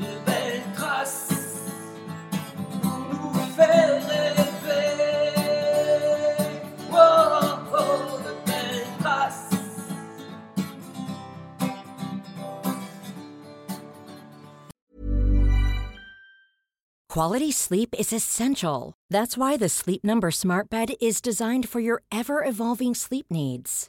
de belles traces pour nous faire rêver. Oh, oh, de belles traces. Quality sleep is essential. That's why the Sleep Number Smart Bed is designed for your ever evolving sleep needs.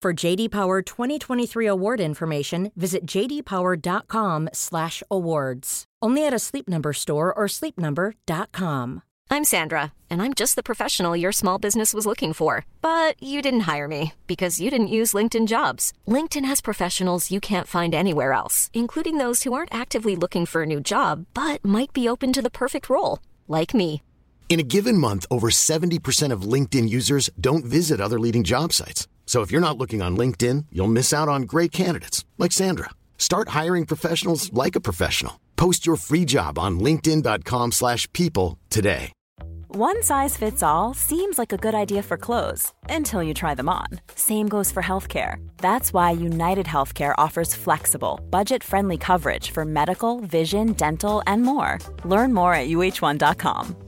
For JD Power 2023 award information, visit jdpower.com/awards. Only at a Sleep Number store or sleepnumber.com. I'm Sandra, and I'm just the professional your small business was looking for. But you didn't hire me because you didn't use LinkedIn jobs. LinkedIn has professionals you can't find anywhere else, including those who aren't actively looking for a new job but might be open to the perfect role, like me. In a given month, over 70% of LinkedIn users don't visit other leading job sites. So if you're not looking on LinkedIn, you'll miss out on great candidates like Sandra. Start hiring professionals like a professional. Post your free job on linkedin.com/people today. One size fits all seems like a good idea for clothes until you try them on. Same goes for healthcare. That's why United Healthcare offers flexible, budget friendly coverage for medical, vision, dental, and more. Learn more at uh1.com.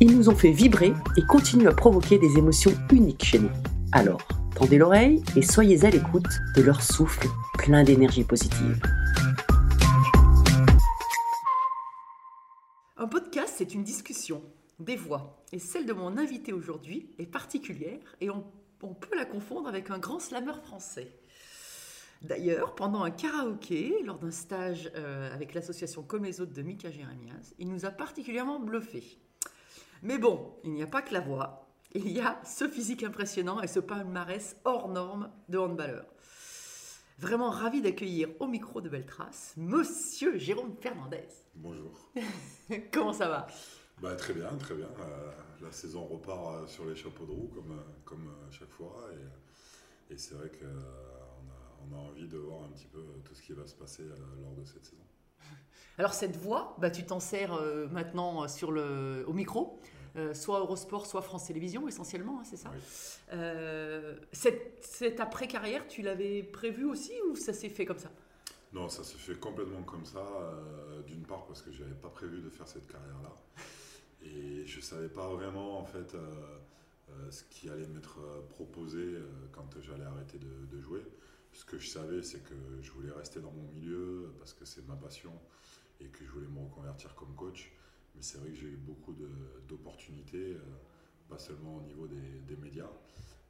Ils nous ont fait vibrer et continuent à provoquer des émotions uniques chez nous. Alors, tendez l'oreille et soyez à l'écoute de leur souffle plein d'énergie positive. Un podcast, c'est une discussion, des voix. Et celle de mon invité aujourd'hui est particulière et on, peut la confondre avec un grand slameur français. D'ailleurs, pendant un karaoké, lors d'un stage euh, avec l'association Comme les autres de Mika Jérémias, il nous a particulièrement bluffé. Mais bon, il n'y a pas que la voix, il y a ce physique impressionnant et ce palmarès hors norme de handballeur. Vraiment ravi d'accueillir au micro de Beltrace, Monsieur Jérôme Fernandez. Bonjour. Comment ça va? Bah, très bien, très bien. Euh, la saison repart euh, sur les chapeaux de roue comme, euh, comme chaque fois. Et, et c'est vrai qu'on a, on a envie de voir un petit peu tout ce qui va se passer lors de cette saison. Alors cette voix, bah, tu t'en sers euh, maintenant sur le, au micro, euh, soit Eurosport, soit France Télévisions essentiellement, hein, c'est ça Oui. Euh, cette, cette après-carrière, tu l'avais prévu aussi ou ça s'est fait comme ça? Non, ça se fait complètement comme ça. euh, D'une part parce que je n'avais pas prévu de faire cette carrière-là. Et je ne savais pas vraiment en fait euh, euh, ce qui allait m'être euh, proposé euh, quand j'allais arrêter de, de jouer. Ce que je savais, c'est que je voulais rester dans mon milieu parce que c'est ma passion et que je voulais me reconvertir comme coach. Mais c'est vrai que j'ai eu beaucoup d'opportunités, euh, pas seulement au niveau des, des médias.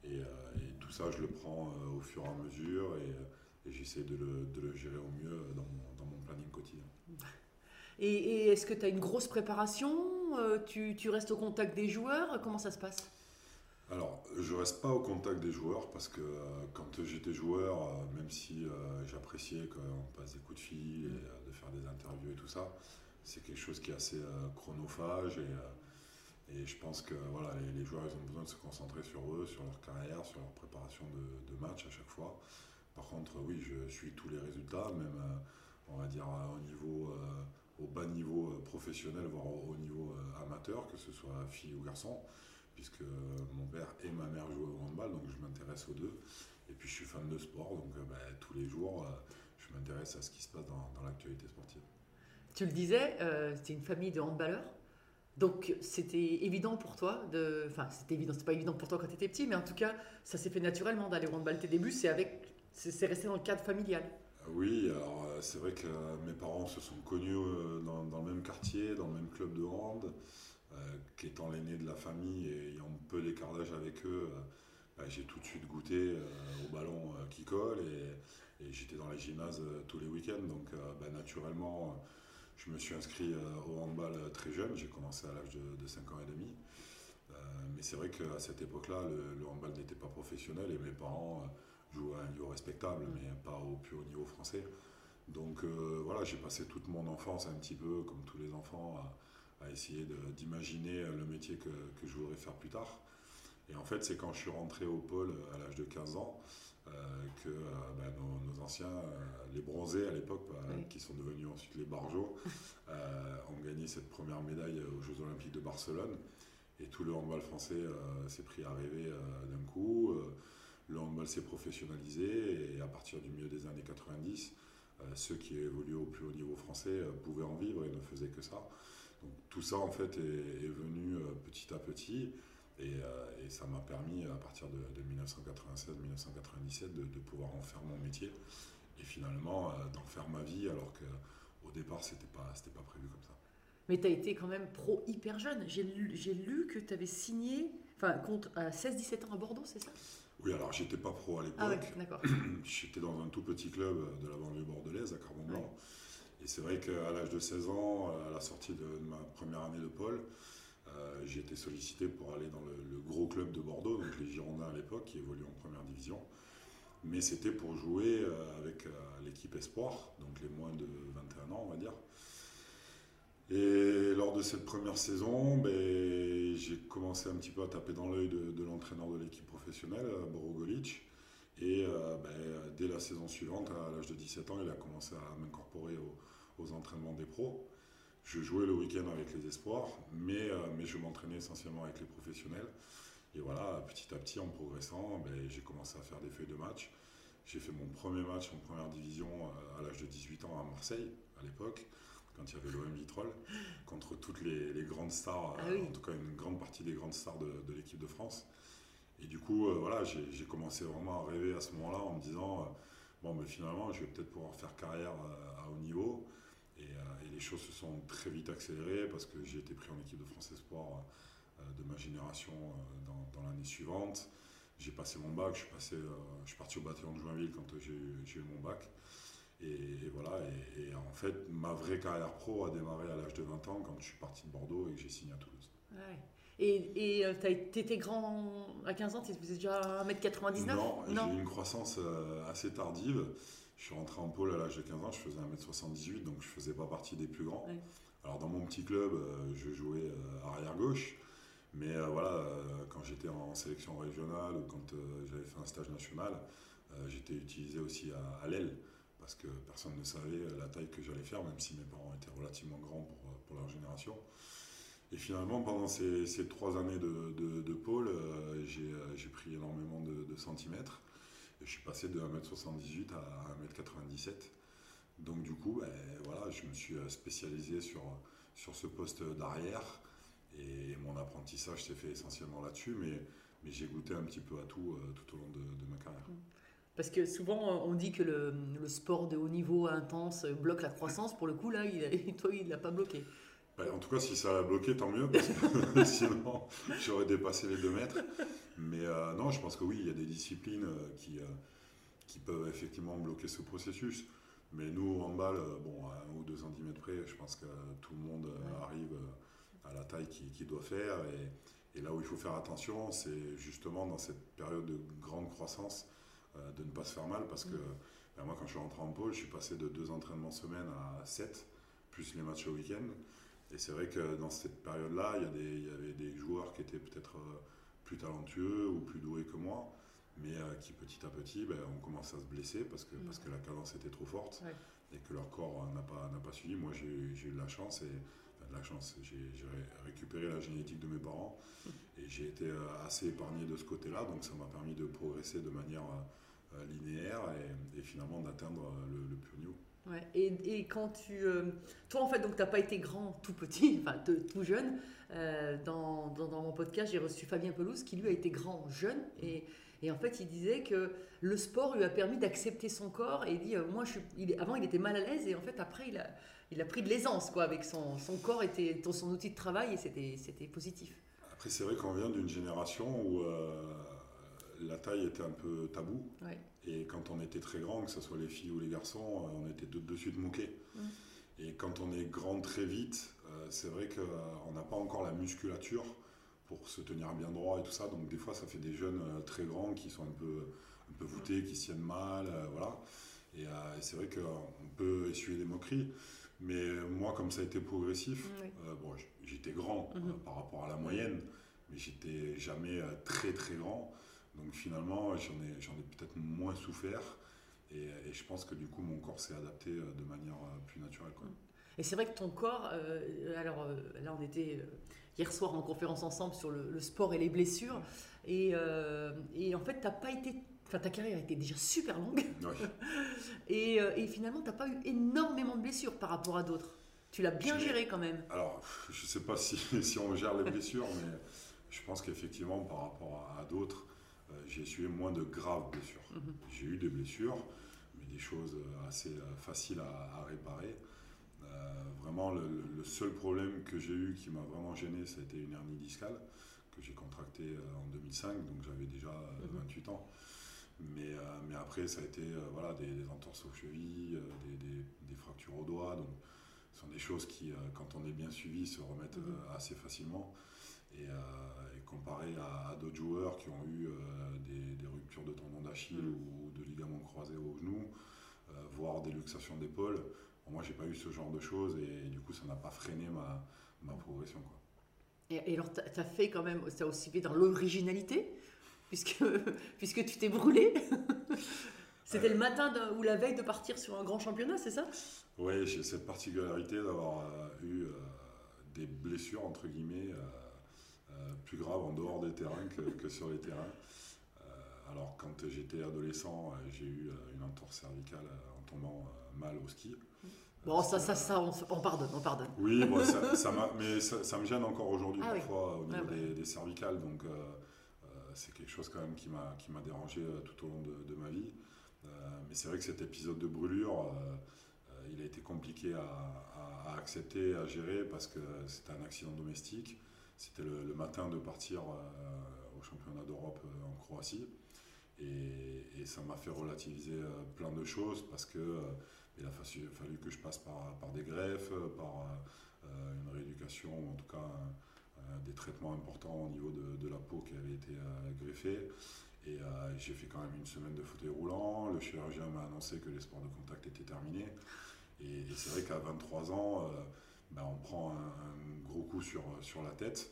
Et, euh, et tout ça, je le prends euh, au fur et à mesure et, et j'essaie de le, de le gérer au mieux dans mon, dans mon planning quotidien. Et, et est-ce que tu as une grosse préparation tu, tu restes au contact des joueurs? Comment ça se passe? Alors, je reste pas au contact des joueurs parce que quand j'étais joueur, même si j'appréciais qu'on passe des coups de fil et des interviews et tout ça, c'est quelque chose qui est assez euh, chronophage et, euh, et je pense que voilà, les, joueurs ils ont besoin de se concentrer sur eux, sur leur carrière, sur leur préparation de, match à chaque fois. Par contre, oui, je suis tous les résultats, même euh, on va dire euh, au niveau euh, au bas niveau euh, professionnel, voire au, au niveau euh, amateur, que ce soit fille ou garçon puisque mon père et ma mère jouaient au handball, donc je m'intéresse aux deux. Et puis je suis fan de sport, donc euh, bah, tous les jours, euh, je m'intéresse à ce qui se passe dans, dans l'actualité sportive. Tu le disais, euh, c'était une famille de handballeurs. Donc c'était évident pour toi de. Enfin, c'était évident, c'était pas évident pour toi quand tu étais petit, mais en tout cas, ça s'est fait naturellement d'aller au handball. Tes débuts, c'est avec. C'est resté dans le cadre familial. Oui, alors euh, c'est vrai que euh, mes parents se sont connus euh, dans, dans le même quartier, dans le même club de hand, euh, qu'étant l'aîné de la famille et ayant peu d'écart d'âge avec eux, euh, bah, j'ai tout de suite goûté euh, au ballon euh, qui colle et, et j'étais dans les gymnases euh, tous les week-ends. Donc euh, bah, naturellement, euh, je me suis inscrit au handball très jeune, j'ai commencé à l'âge de, de 5 ans et demi. Mais c'est vrai qu'à cette époque-là, le, le handball n'était pas professionnel et mes parents jouaient à un niveau respectable, mais pas au plus haut niveau français. Donc euh, voilà, j'ai passé toute mon enfance un petit peu, comme tous les enfants, à, à essayer d'imaginer le métier que, que je voudrais faire plus tard. Et en fait, c'est quand je suis rentré au pôle à l'âge de 15 ans que euh, bah, nos, nos anciens, euh, les bronzés à l'époque, bah, Oui. qui sont devenus ensuite les barjots, euh, ont gagné cette première médaille aux Jeux Olympiques de Barcelone. Et tout le handball français euh, s'est pris à rêver euh, d'un coup. Euh, le handball s'est professionnalisé et à partir du milieu des années 90, euh, ceux qui évoluaient au plus haut niveau français euh, pouvaient en vivre et ne faisaient que ça. Donc tout ça en fait est, est venu euh, petit à petit et, euh, et ça m'a permis à partir de, de 1996-1997 de, de pouvoir en faire mon métier et finalement euh, d'en faire ma vie alors que au départ c'était pas c'était pas prévu comme ça. Mais tu as été quand même pro hyper jeune. J'ai lu, j'ai lu que tu avais signé enfin, contre, à 16-17 ans à Bordeaux, c'est ça? Oui alors j'étais pas pro à l'époque. Ah ouais, d'accord. J'étais dans un tout petit club de la banlieue bordelaise, à Carbon-Blanc. Et c'est vrai qu'à l'âge de 16 ans, à la sortie de ma première année de pôle, euh, j'ai été sollicité pour aller dans le, gros club de Bordeaux, donc les Girondins à l'époque, qui évoluaient en première division. Mais c'était pour jouer euh, avec euh, l'équipe Espoir, donc les moins de 21 ans, on va dire. Et lors de cette première saison, ben, j'ai commencé un petit peu à taper dans l'œil de, l'entraîneur de l'équipe professionnelle, Borogolic. Et ben, dès la saison suivante, à l'âge de 17 ans, il a commencé à m'incorporer aux entraînements des pros. Je jouais le week-end avec les espoirs, mais, euh, mais je m'entraînais essentiellement avec les professionnels. Et voilà, petit à petit, en progressant, ben, j'ai commencé à faire des feuilles de match. J'ai fait mon premier match en première division euh, à l'âge de 18 ans à Marseille, à l'époque, quand il y avait l'OM Vitrolles, contre toutes les, les grandes stars, Ah euh, oui. en tout cas une grande partie des grandes stars de, de l'équipe de France. Et du coup, euh, voilà, j'ai commencé vraiment à rêver à ce moment-là en me disant, euh, bon, mais finalement, je vais peut-être pouvoir faire carrière à haut niveau. Les choses se sont très vite accélérées parce que j'ai été pris en équipe de France Espoir euh, de ma génération euh, dans, dans l'année suivante. J'ai passé mon bac, je suis, passé, euh, je suis parti au bataillon de Joinville quand j'ai eu- mon bac. Et, et voilà, et, et en fait, ma vraie carrière pro a démarré à l'âge de 20 ans quand je suis parti de Bordeaux et que j'ai signé à Toulouse. Ouais. Et tu étais grand à 15 ans, tu faisais déjà 1m99 Non, j'ai eu une croissance assez tardive. Je suis rentré en pôle à l'âge de 15 ans, je faisais 1m78, donc je faisais pas partie des plus grands. Ouais. Alors dans mon petit club, euh, je jouais euh, arrière-gauche, mais euh, voilà, quand j'étais en sélection régionale ou quand j'avais fait un stage national, j'étais utilisé aussi à, à l'aile, parce que personne ne savait la taille que j'allais faire, même si mes parents étaient relativement grands pour, pour leur génération. Et finalement, pendant ces, ces trois années de, de, de pôle, j'ai j'ai pris énormément de, de centimètres. Je suis passé de 1m78 à 1m97. Donc du coup, ben, voilà, je me suis euh, spécialisé sur, sur ce poste d'arrière. Et mon apprentissage s'est fait essentiellement là-dessus, mais, mais j'ai goûté un petit peu à tout euh, tout au long de, ma carrière. Parce que souvent, on dit que le, sport de haut niveau intense bloque la croissance. Pour le coup, là, toi, il l'a pas bloqué. Ben, en tout cas, si ça l'a bloqué, tant mieux, parce que sinon, j'aurais dépassé les 2 mètres. Mais euh, non, je pense que oui, il y a des disciplines euh, qui, euh, qui peuvent effectivement bloquer ce processus. Mais nous, handball, euh, bon, à 1 ou 2 cm près, je pense que tout le monde arrive à la taille qu'il qu'il doit faire. Et, et là où il faut faire attention, c'est justement dans cette période de grande croissance, de ne pas se faire mal, parce que ben, moi, quand je suis rentré en pôle, je suis passé de 2 entraînements semaine à 7, plus les matchs au week-end. Et c'est vrai que dans cette période-là, il y, il avait des joueurs qui étaient peut-être euh, plus talentueux ou plus doués que moi, mais euh, qui petit à petit ben, ont commencé à se blesser parce que, parce que la cadence était trop forte Ouais. et que leur corps euh, n'a pas, suivi. Moi, j'ai eu- de la chance, et, de la chance, j'ai j'ai ré- récupéré la génétique de mes parents et j'ai été assez épargné de ce côté-là, donc ça m'a permis de progresser de manière linéaire et, et finalement d'atteindre le, le plus haut niveau. Ouais. Et, et quand tu. euh, toi, en fait, donc, tu n'as pas été grand tout petit, enfin, te- tout jeune. Euh, dans, dans, dans mon podcast, j'ai reçu Fabien Pelouse, qui lui a été grand jeune. Et, Et en fait, il disait que le sport lui a permis d'accepter son corps et il dit, euh, moi, je suis, il est- avant, il était mal à l'aise et en fait, après, il a, il a pris de l'aisance, quoi, avec son, son corps était son outil de travail et c'était, c'était positif. Après, c'est vrai qu'on vient d'une génération où euh, la taille était un peu tabou. Ouais. Et quand on était très grand, que ce soit les filles ou les garçons, euh, on était de, de suite moqués. Mm. Et quand on est grand très vite, euh, c'est vrai qu'on n'a pas encore la musculature pour se tenir bien droit et tout ça. Donc des fois, ça fait des jeunes euh, très grands qui sont un peu, un peu voûtés, qui se tiennent mal. euh, voilà. Et, euh, et c'est vrai qu'on peut essuyer des moqueries. Mais euh, moi, comme ça a été progressif, Oui. euh, bon, j'étais grand euh, Mhm. par rapport à la moyenne, mais j'étais jamais euh, très très grand. Donc finalement, j'en ai, j'en ai peut-être moins souffert. Et, et je pense que du coup, mon corps s'est adapté euh, de manière euh, plus naturelle. Quoi. Et c'est vrai que ton corps, euh, alors euh, là on était euh, hier soir en conférence ensemble sur le, le sport et les blessures, et, et en fait t'as pas été, enfin ta carrière était déjà super longue, Ouais. et, et finalement t'as pas eu énormément de blessures par rapport à d'autres. Tu l'as bien géré quand même. Alors, je ne sais pas si, si on gère les blessures, mais je pense qu'effectivement, par rapport à, à d'autres, j'ai essuyé moins de graves blessures. Mhm. J'ai eu des blessures, mais des choses euh, assez euh, faciles à, à réparer. Euh, vraiment, le, seul problème que j'ai eu qui m'a vraiment gêné, ça a été une hernie discale que j'ai contractée euh, en 2005, donc j'avais déjà euh, Mhm. 28 ans. Mais, euh, mais après, ça a été euh, voilà, des, des entorses aux chevilles, euh, des, des- des fractures aux doigts. Donc, ce sont des choses qui, euh, quand on est bien suivi, se remettent Mhm. euh, assez facilement. Et, joueurs qui ont eu euh, des, des ruptures de tendons d'Achille Mhm. ou de ligaments croisés au genou, euh, voire des luxations d'épaule, bon, moi, j'ai pas eu ce genre de choses et, du coup, ça n'a pas freiné ma, ma progression. Quoi. Et, et alors t'as as fait quand même, ça a aussi fait dans l'originalité, puisque, puisque tu t'es brûlé. C'était Euh. le matin de- ou la veille de partir sur un grand championnat, c'est ça? Oui, j'ai cette particularité d'avoir euh, eu euh, des blessures, entre guillemets, plus graves en dehors des terrains que, que sur les terrains. Euh, alors, quand j'étais adolescent, euh, j'ai eu euh, une entorse cervicale en tombant mal au ski. Bon, ça, ça, ça, on, on pardonne, on pardonne. Oui, bon, ça, ça m'a- mais ça, ça me gêne encore aujourd'hui Ah oui. parfois au niveau ouais. Des, des cervicales. Donc, euh, c'est quelque chose quand même qui m'a qui m'a dérangé tout au long de, de ma vie. Euh, mais c'est vrai que cet épisode de brûlure, euh, il a été compliqué à, à- à accepter, à gérer parce que c'était un accident domestique. C'était le, matin de partir euh, au championnat d'Europe euh, en Croatie. Et, ça m'a fait relativiser euh, plein de choses parce que il a fallu, que je passe par, des greffes, par une rééducation, ou en tout cas des traitements importants au niveau de, la peau qui avait été greffée. Et j'ai fait quand même une semaine de fauteuil roulant. Le chirurgien m'a annoncé que les sports de contact étaient terminés. Et c'est vrai qu'à 23 ans, euh, ben, on prend un, gros coup sur, sur la tête.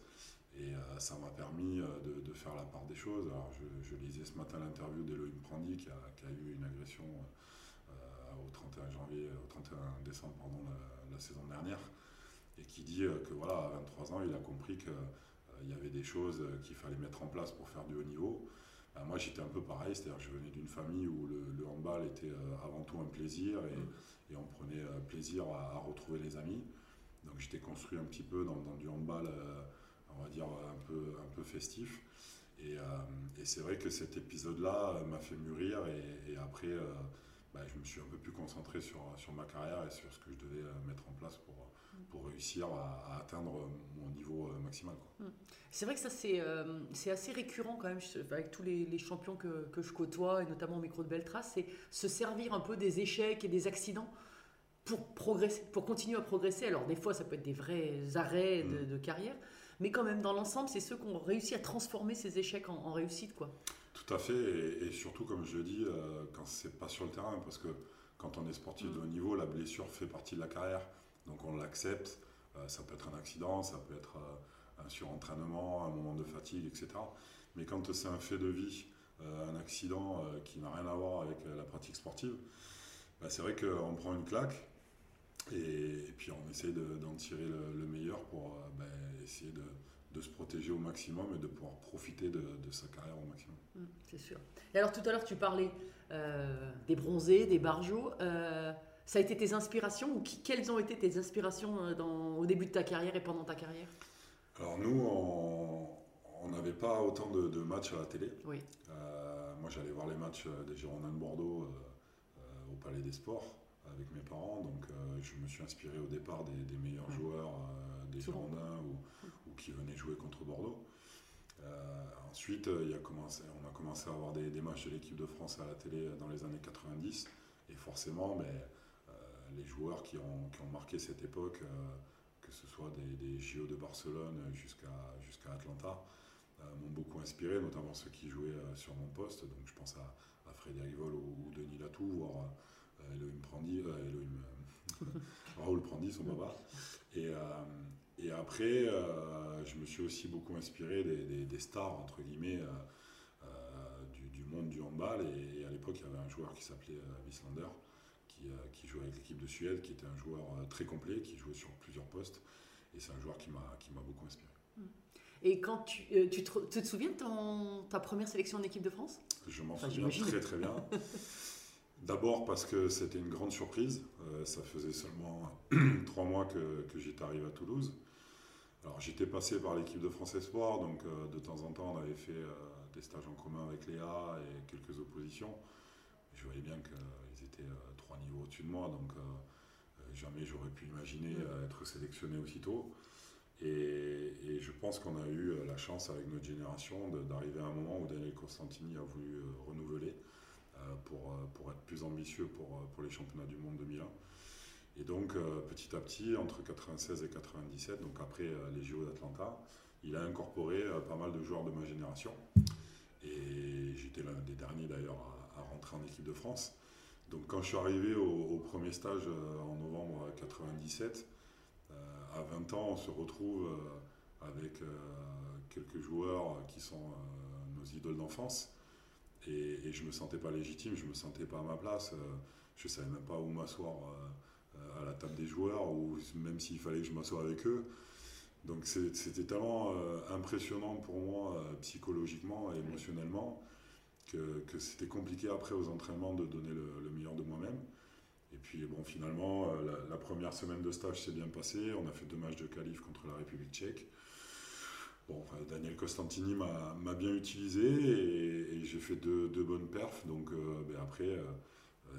Et euh, ça m'a permis euh, de, de faire la part des choses. Alors, je, je lisais ce matin l'interview d'Elohim Prandi qui a, qui a eu une agression euh, au 31 janvier, au 31 décembre pardon, la, la saison dernière, et qui dit euh, que voilà, à 23 ans, il a compris qu'il y avait des choses euh, qu'il fallait mettre en place pour faire du haut niveau. Ben, moi, j'étais un peu pareil, c'est-à-dire que je venais d'une famille où le, le handball était euh, avant tout un plaisir et, et on prenait euh, plaisir à, à retrouver les amis. Donc j'étais construit un petit peu dans, du handball, euh, on va dire un peu, un peu festif. Et, euh, c'est vrai que cet épisode-là euh, m'a fait mûrir et, après, bah, je me suis un peu plus concentré sur, sur ma carrière et sur ce que je devais mettre en place pour, pour réussir à, atteindre mon niveau maximal. quoi. C'est vrai que ça, c'est euh, assez récurrent quand même avec tous les, les champions que, que je côtoie, et notamment au micro de Beltrace, c'est se servir un peu des échecs et des accidents pour progresser, pour continuer à progresser. Alors des fois, ça peut être des vrais arrêts de, Mm. de carrière, mais quand même, dans l'ensemble, c'est ceux qui ont réussi à transformer ces échecs en, en réussite. quoi. Tout à fait, et, et surtout, comme je le dis, euh, quand c'est pas sur le terrain, parce que quand on est sportif de haut niveau, la blessure fait partie de la carrière, donc on l'accepte. Euh, ça peut être un accident, ça peut être euh, un surentraînement, un moment de fatigue, etc. Mais quand c'est un fait de vie, euh, un accident euh, qui n'a rien à voir avec la pratique sportive, bah, c'est vrai qu'on prend une claque. Et, et puis on essaie de- d'en tirer le, le meilleur pour euh, bah, essayer de, de se protéger au maximum et de pouvoir profiter de, de sa carrière au maximum. Mm, c'est sûr. Et alors tout à l'heure, tu parlais euh, des bronzés, des barjots. euh, ça a été tes inspirations ou qui- quelles ont été tes inspirations dans, au début de ta carrière et pendant ta carrière? Alors nous, on n'avait pas autant de, de matchs à la télé. Oui. Euh, moi, j'allais voir les matchs des Girondins de Bordeaux au Palais des Sports avec mes parents. Donc, euh, je me suis inspiré au départ des, des meilleurs joueurs euh, des. Girondins ou, ou qui venaient jouer contre Bordeaux. Euh, ensuite, il a commencé, on a commencé à avoir des, des matchs de l'équipe de France à la télé dans les années 90. Et forcément, mais, euh, les joueurs qui ont, qui ont marqué cette époque, que ce soit des, des JO de Barcelone jusqu'à Atlanta, m'ont beaucoup inspiré, notamment ceux qui jouaient sur mon poste. Donc je pense à, à Frédéric Vol ou, Denis Latou, voire Elohim Prandi, euh, Elohim, Raoul Prandi, son papa. Et, euh, et après, euh, je me suis aussi beaucoup inspiré des, des- des stars, entre guillemets, euh, euh, du, du monde du handball. Et, et à l'époque, il y avait un joueur qui s'appelait euh, Wislander, qui, euh, qui jouait avec l'équipe de Suède, qui était un joueur euh, très complet, qui jouait sur plusieurs postes. Et c'est un joueur qui m'a beaucoup inspiré. Et quand tu, euh, tu, te, tu te souviens de ton- ta première sélection en équipe de France? Je m'en Enfin, souviens très très bien. D'abord parce que c'était une grande surprise. Euh, ça faisait seulement trois mois que, que j'étais arrivé à Toulouse. Alors j'étais passé par l'équipe de France Espoir, donc euh, de temps en temps on avait fait euh, des stages en commun avec Léa et quelques oppositions. Je voyais bien qu'ils étaient trois niveaux au-dessus de moi, donc jamais j'aurais pu imaginer être sélectionné aussitôt. Et, et je pense qu'on a eu la chance avec notre génération d'arriver à un moment où Daniel Costantini a voulu renouveler pour, euh, pour être plus ambitieux pour, euh, pour les championnats du monde 2001. Et donc euh, petit à petit, entre 96 et 97, donc après euh, les JO d'Atlanta, il a incorporé euh, pas mal de joueurs de ma génération. Et j'étais l'un des derniers d'ailleurs à, rentrer en équipe de France. Donc quand je suis arrivé au, au premier stage euh, en novembre 97, euh, à 20 ans, on se retrouve euh, avec euh, quelques joueurs qui sont euh, nos idoles d'enfance. Et, et je me sentais pas légitime, je me sentais pas à ma place. euh, je savais même pas où m'asseoir euh, à la table des joueurs, ou même s'il fallait que je m'assoie avec eux. Donc c'était tellement euh, impressionnant pour moi psychologiquement et émotionnellement que, c'était compliqué après aux entraînements de donner le, le meilleur de moi-même. Et puis bon, finalement, la, la première semaine de stage s'est bien passée. On a fait deux matchs de qualif contre la République tchèque. Bon, Daniel Costantini m'a bien utilisé et, j'ai fait deux, bonnes perfs. Donc euh, ben après, euh,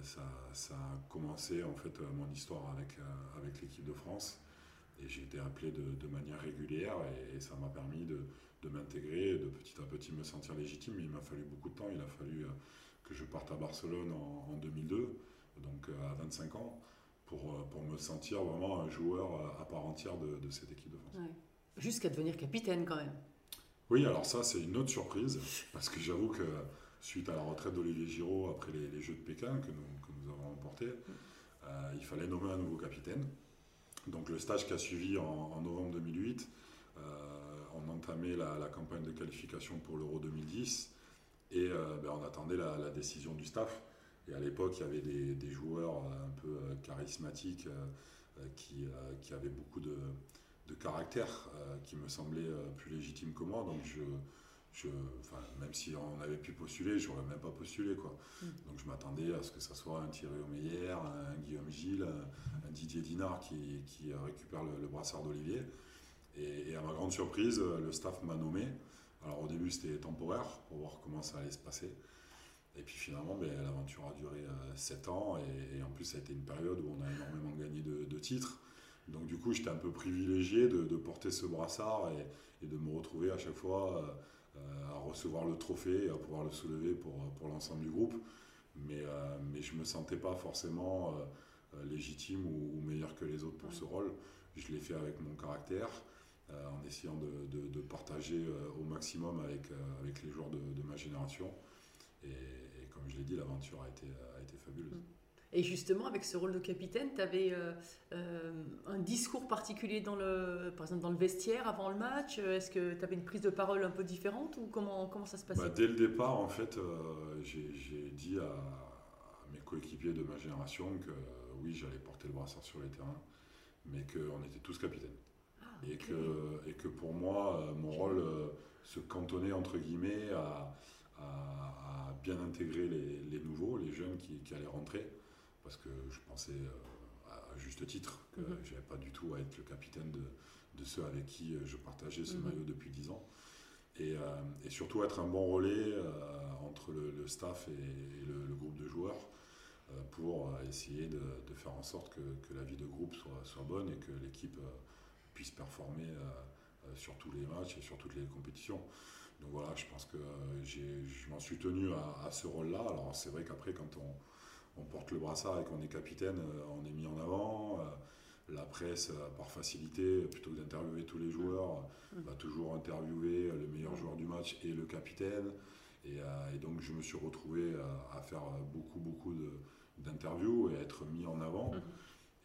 ça, a commencé en fait euh, mon histoire avec, l'équipe de France. Et j'ai été appelé de, manière régulière et, ça m'a permis de, de m'intégrer de petit à petit me sentir légitime. Mais il m'a fallu beaucoup de temps. Il a fallu que je parte à Barcelone en, en 2002, donc à 25 ans, pour, me sentir vraiment un joueur à part entière de, cette équipe de France. Jusqu'à devenir capitaine quand même. Oui, alors ça, c'est une autre surprise, parce que j'avoue que suite à la retraite d'Olivier Giraud après les, Jeux de Pékin que nous, avons remportés, euh, il fallait nommer un nouveau capitaine. Donc le stage qui a suivi en, novembre 2008, euh, on entamait la, campagne de qualification pour l'Euro 2010 et euh, ben, on attendait la, décision du staff. Et à l'époque, il y avait des, des joueurs un peu charismatiques qui avaient beaucoup de, de caractère euh, qui me semblait euh, plus légitime que moi. Donc je, je, même si on avait pu postuler, j'aurais même pas postulé quoi. Donc je m'attendais à ce que ça soit un Thierry Omeyer, un Guillaume Gilles, un, un Didier Dinard qui, qui récupère le, le brassard d'Olivier. Et, et à ma grande surprise, euh, le staff m'a nommé. Alors au début c'était temporaire pour voir comment ça allait se passer. Et puis finalement, ben, l'aventure a duré 7 ans et, et en plus ça a été une période où on a énormément gagné de, de titres. Donc du coup, j'étais un peu privilégié de, de porter ce brassard et, et de me retrouver à chaque fois euh, euh, à recevoir le trophée et à pouvoir le soulever pour, pour l'ensemble du groupe. Mais, euh, mais je ne me sentais pas forcément euh, légitime ou, ou meilleur que les autres pour ce rôle. Je l'ai fait avec mon caractère, en essayant de, de- de partager au maximum avec, avec les joueurs de, ma génération. Et, et comme je l'ai dit, l'aventure a été, a été fabuleuse. Et justement, avec ce rôle de capitaine, tu avais un discours particulier, dans le, par exemple dans le vestiaire avant le match? Est-ce que tu avais une prise de parole un peu différente ou comment, comment ça se passait? Bah, dès le départ, en fait, euh, j'ai dit à, à mes coéquipiers de ma génération que euh, oui, j'allais porter le brassard sur les terrains, mais qu'on était tous capitaines. Ah, Et, que, et que pour moi, euh, mon rôle euh, se cantonnait, entre guillemets, à, à- à bien intégrer les, les nouveaux, les jeunes qui, qui allaient rentrer, parce que je pensais, euh, à, juste titre, que Mhm. je n'avais pas du tout à être le capitaine de, de ceux avec qui euh, je partageais ce Mhm. maillot depuis 10 ans. et, euh, et surtout être un bon relais euh, entre le, le staff et, et le, le groupe de joueurs euh, pour essayer de, de faire en sorte que, que la vie de groupe soit, soit bonne et que l'équipe puisse performer sur tous les matchs et sur toutes les compétitions. Donc voilà, je pense que je m'en suis tenu à, à ce rôle-là. Alors c'est vrai qu'après, quand on, on porte le brassard et qu'on est capitaine, euh, on est mis en avant. Euh, La presse, euh, par facilité, plutôt que d'interviewer tous les joueurs, euh, va toujours interviewer le meilleur joueur du match et le capitaine. Et, et donc je me suis retrouvé à faire beaucoup, beaucoup d'interviews et à être mis en avant.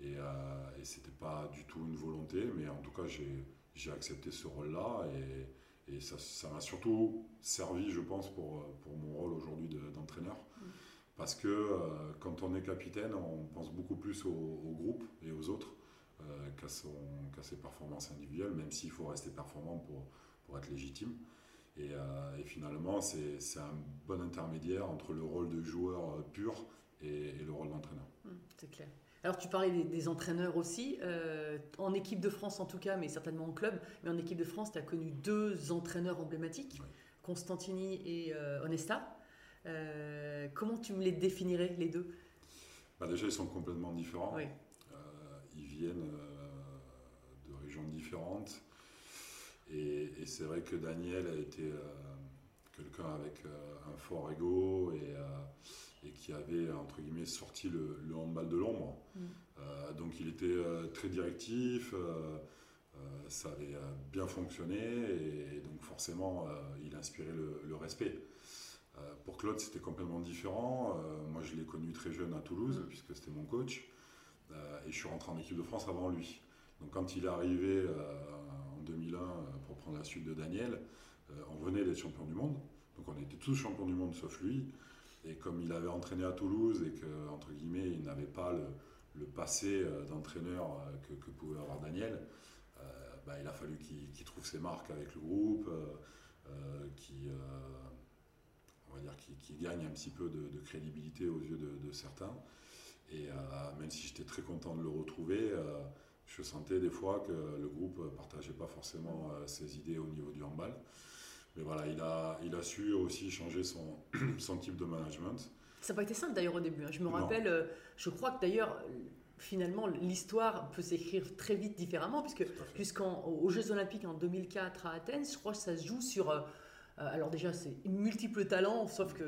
Et, euh, et c'était pas du tout une volonté, mais en tout cas j'ai accepté ce rôle-là et, et ça m'a surtout servi, je pense, pour, pour mon rôle aujourd'hui de- d'entraîneur. Parce que euh, quand on est capitaine, on pense beaucoup plus au, au groupe et aux autres euh, qu'à ses performances individuelles, même s'il faut rester performant pour, pour être légitime. Et, euh, et finalement, c'est un bon intermédiaire entre le rôle de joueur pur et, et le rôle d'entraîneur. Hum, C'est clair. Alors tu parlais des, des entraîneurs aussi, euh, en équipe de France en tout cas, mais certainement en club, mais en équipe de France, tu as connu deux entraîneurs emblématiques, Oui. Constantini et euh, Onesta. Euh, comment tu me les définirais les deux? Bah déjà, ils sont complètement différents. Oui. Euh, ils viennent euh, de régions différentes. Et, et c'est vrai que Daniel a été quelqu'un avec un fort ego et, et qui avait, entre guillemets, sorti le, le handball de l'ombre. Mm. Donc il était très directif, ça avait bien fonctionné et, et donc forcément il inspirait le, le respect. Euh, pour Claude c'était complètement différent. Euh, moi je l'ai connu très jeune à Toulouse Mm. puisque c'était mon coach Euh, et je suis rentré en équipe de France avant lui. Donc quand il est arrivé en 2001 euh, pour prendre la suite de Daniel, on venait d'être champion du monde. Donc on était tous champions du monde sauf lui. Et comme il avait entraîné à Toulouse et que, entre guillemets, il n'avait pas le, le passé d'entraîneur que, que pouvait avoir Daniel, bah, il a fallu qu'il qu'il trouve ses marques avec le groupe, qui, euh, on va dire, qui, qui gagne un petit peu de, de crédibilité aux yeux de, de certains. Et euh, même si j'étais très content de le retrouver, euh, je sentais des fois que le groupe ne partageait pas forcément euh, ses idées au niveau du handball. Mais voilà, il a, il a su aussi changer son, son type de management. Ça n'a pas été simple d'ailleurs au début. hein. Je me rappelle, je crois que d'ailleurs, finalement, l'histoire peut s'écrire très vite différemment, puisque jusqu'aux Jeux Olympiques en 2004 à Athènes, je crois que ça se joue sur. Euh, alors déjà, c'est multiples talents, sauf que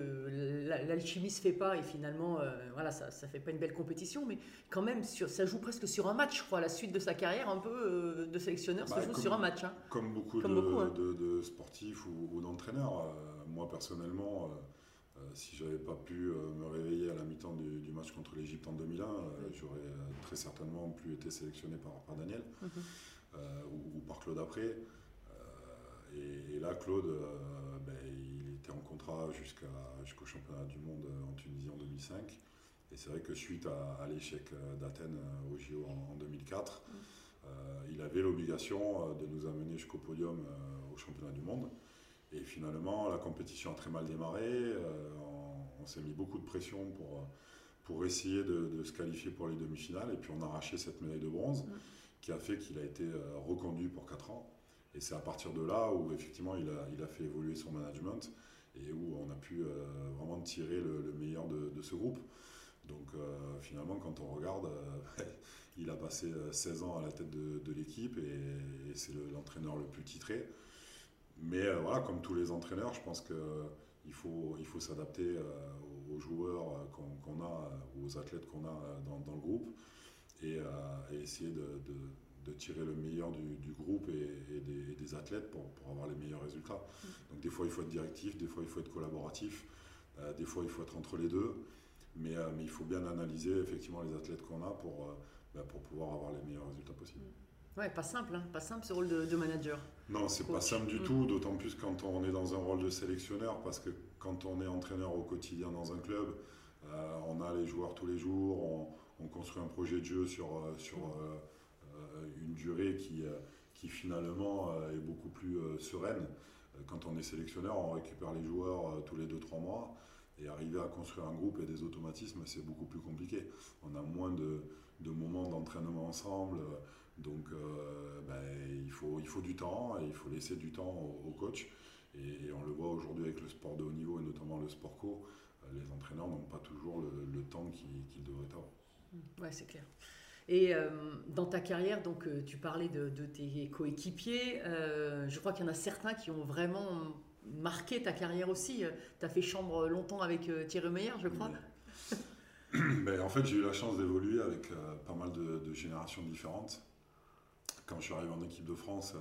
la- l'alchimie se fait pas et finalement, euh, voilà, ça, ça fait pas une belle compétition, mais quand même, sur, ça joue presque sur un match, je crois. La suite de sa carrière, un peu euh, de sélectionneur, Bah, se joue comme- sur un match. hein. Comme beaucoup, Comme de, beaucoup, hein. de- de sportifs ou, ou d'entraîneurs, euh, moi personnellement, si j'avais pas pu me réveiller à la mi-temps du, du match contre l'Égypte en 2001, euh, j'aurais très certainement plus été sélectionné par, par Daniel Mhm. ou, ou par Claude après. Et, et là, Claude, euh, ben, il était en contrat jusqu'au championnat du monde euh, en Tunisie en 2005. Et c'est vrai que suite à, à l'échec euh, d'Athènes au JO en, en 2004, euh, il avait l'obligation de nous amener jusqu'au podium euh, au championnat du monde. Et finalement, la compétition a très mal démarré. on on s'est mis beaucoup de pression pour, pour essayer de, de se qualifier pour les demi-finales. Et puis on a arraché cette médaille de bronze qui a fait qu'il a été reconduit pour 4 ans. Et c'est à partir de là où effectivement il a, il a fait évoluer son management et où on a pu euh, vraiment tirer le, le meilleur de, ce groupe. Donc euh, finalement, quand on regarde, euh, il a passé euh, 16 ans à la tête de, l'équipe et, c'est le- l'entraîneur le plus titré. Mais voilà, comme tous les entraîneurs, je pense qu'il faut, il faut s'adapter aux joueurs qu'on qu'on a, aux athlètes qu'on a dans, le groupe et, essayer de- de tirer le meilleur du, du groupe et, et des, et des athlètes pour, pour avoir les meilleurs résultats. Donc des fois, il faut être directif, des fois, il faut être collaboratif, euh, des fois, il faut être entre les deux. Mais, euh, mais il faut bien analyser effectivement les athlètes qu'on a pour, euh, bah, pour pouvoir avoir les meilleurs résultats possibles. Ouais, pas simple, hein, pas simple ce rôle de, de manager. Non, c'est pas simple du Mm. tout, d'autant plus quand on est dans un rôle de sélectionneur, parce que quand on est entraîneur au quotidien dans un club, on a les joueurs tous les jours, on, on construit un projet de jeu sur, sur une durée qui, euh, qui finalement euh, est beaucoup plus euh, sereine. Quand on est sélectionneur, on récupère les joueurs tous les 2-3 mois. Et arriver à construire un groupe et des automatismes, c'est beaucoup plus compliqué. On a moins de, de moments d'entraînement ensemble. Donc, ben, il, faut, il faut du temps et il faut laisser du temps au, au coach. Et, on le voit aujourd'hui avec le sport de haut niveau et notamment le sport co, les entraîneurs n'ont pas toujours le, temps qu'ils devraient avoir. Ouais, c'est clair. Et euh, dans ta carrière, donc euh, tu parlais de, tes coéquipiers. Euh, je crois qu'il y en a certains qui ont vraiment marqué ta carrière aussi. Tu as fait chambre longtemps avec Thierry Meyer, je crois. Ben, en fait, j'ai eu la chance d'évoluer avec pas mal de, générations différentes. Quand je suis arrivé en équipe de France,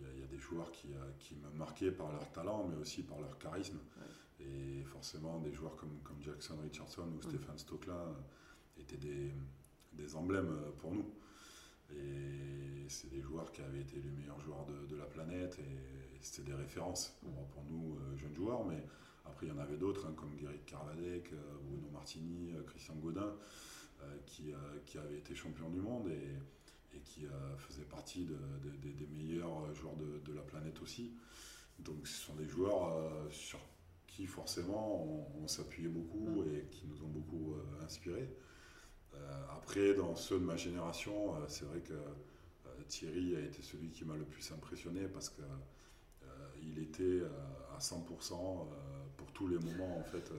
il y, a des joueurs qui, qui me marquaient par leur talent, mais aussi par leur charisme. Et forcément, des joueurs comme, comme Jackson Richardson ou Stéphane Stocklin étaient des, des emblèmes euh, pour nous. Et c'est des joueurs qui avaient été les meilleurs joueurs de, la planète et, c'était des références pour, nous, euh, jeunes joueurs. Mais après, il y en avait d'autres, hein, comme Guéric Carvadec, euh, Bruno Martini, Christian Godin, qui, qui avaient été champions du monde et, et qui faisaient partie des meilleurs joueurs de, la planète aussi. Donc ce sont des joueurs sur qui forcément on, s'appuyait beaucoup et qui nous ont beaucoup inspirés. Euh, après, dans ceux de ma génération, euh, c'est vrai que euh, Thierry a été celui qui m'a le plus impressionné parce que il était à 100% pour tous les moments en fait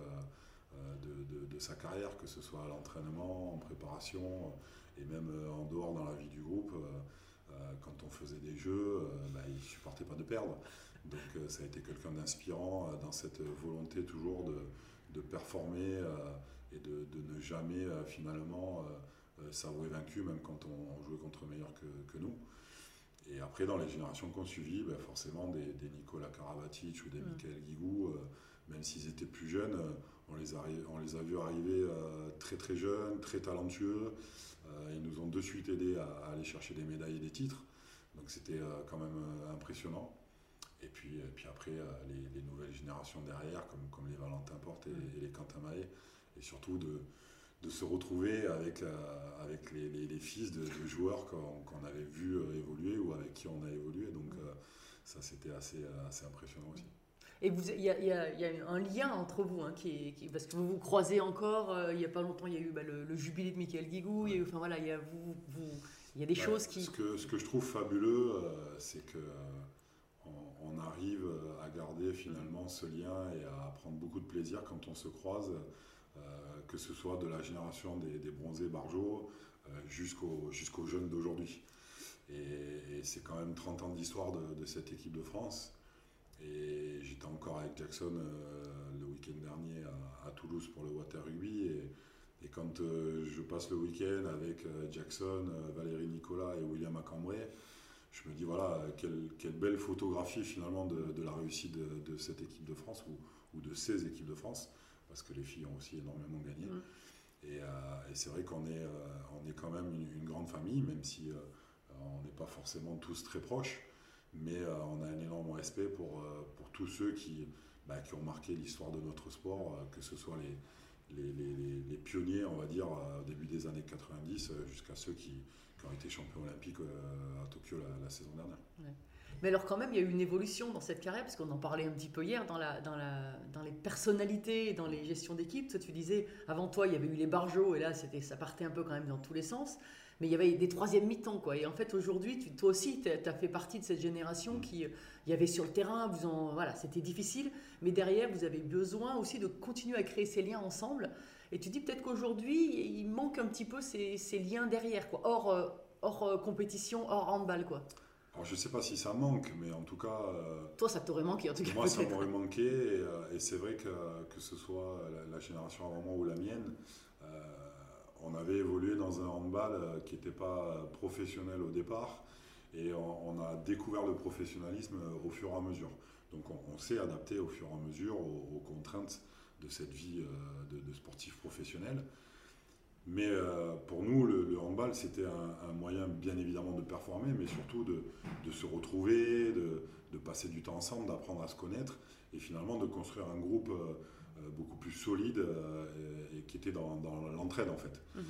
de, sa carrière, que ce soit à l'entraînement, en préparation et même en dehors dans la vie du groupe. quand on faisait des jeux, bah, il ne supportait pas de perdre. Donc ça a été quelqu'un d'inspirant dans cette volonté toujours de, performer et de, ne jamais euh, finalement euh, euh, s'avouer vaincu, même quand on, jouait contre meilleurs que, que, nous. Et après, dans les générations qu'on suivi, ben forcément, des, Nicolas Karabatic ou des Michael Guigou, même s'ils étaient plus jeunes, on les, a, on les a vus arriver très très jeunes, très talentueux. ils nous ont de suite aidés à, aller chercher des médailles et des titres. Donc c'était quand même impressionnant. Et puis, puis après, les, nouvelles générations derrière, comme, comme les Valentin Porte et, et les Quentin Mahé, et surtout de, de se retrouver avec, euh, avec les, les, fils de, joueurs qu'on avait vu euh, évoluer ou avec qui on a évolué. Donc euh, ça, c'était assez, assez impressionnant aussi. Et il y, y, a un lien entre vous, hein, qui, qui, parce que vous vous croisez encore. il n'y a pas longtemps, il y a eu bah, le, jubilé de Michael Guigou. Il y a enfin voilà, il y a vous, vous il y a des choses qui. Ce que, ce que je trouve fabuleux, c'est que on, arrive à garder finalement ce lien et à prendre beaucoup de plaisir quand on se croise. Euh, que ce soit de la génération des, bronzés Barjot euh, jusqu'aux jeunes d'aujourd'hui. Et, c'est quand même 30 ans d'histoire de, cette équipe de France. Et j'étais encore avec Jackson euh, le week-end dernier à, Toulouse pour le Water Rugby. Et, quand je passe le week-end avec Jackson, Valérie Nicolas et William Acambray, je me dis voilà, quelle, quelle belle photographie finalement de, la réussite de, cette équipe de France ou, ou de ces équipes de France parce que les filles ont aussi énormément gagné. Euh, et, c'est vrai qu'on est, euh, on est quand même une, grande famille, même si euh, on n'est pas forcément tous très proches, mais on a un énorme respect pour, pour tous ceux qui, bah, qui ont marqué l'histoire de notre sport, que ce soit les, les, les, les, pionniers, on va dire, au début des années 90, jusqu'à ceux qui, qui, ont été champions olympiques à Tokyo la, saison dernière. Mais alors quand même, il y a eu une évolution dans cette carrière, parce qu'on en parlait un petit peu hier, dans, la, dans, la, dans les personnalités, dans les gestions d'équipe. Toi, tu disais, avant toi, il y avait eu les barjots, et là, c'était, ça partait un peu quand même dans tous les sens. Mais il y avait des troisièmes mi-temps, quoi. Et en fait, aujourd'hui, toi aussi, tu as fait partie de cette génération qui, il y avait sur le terrain, vous en, voilà, c'était difficile, mais derrière, vous avez besoin aussi de continuer à créer ces liens ensemble. Et tu dis peut-être qu'aujourd'hui, il manque un petit peu ces, ces liens derrière, quoi, hors, euh, hors euh, compétition, hors handball, quoi. Alors je ne sais pas si ça manque, mais en tout cas... Euh, Toi, ça t'aurait manqué en tout cas. Moi, ça m'aurait manqué, et, euh, c'est vrai que, que ce soit la, génération avant moi ou la mienne, euh, on avait évolué dans un handball qui n'était pas professionnel au départ, et on, a découvert le professionnalisme au fur et à mesure. Donc on, s'est adapté au fur et à mesure aux, contraintes de cette vie de, de sportif professionnel. Mais euh, pour nous, le, handball, c'était un, moyen bien évidemment de performer, mais surtout de, se retrouver, de, passer du temps ensemble, d'apprendre à se connaître et finalement de construire un groupe euh, euh, beaucoup plus solide et, qui était dans, l'entraide en fait. Mhm.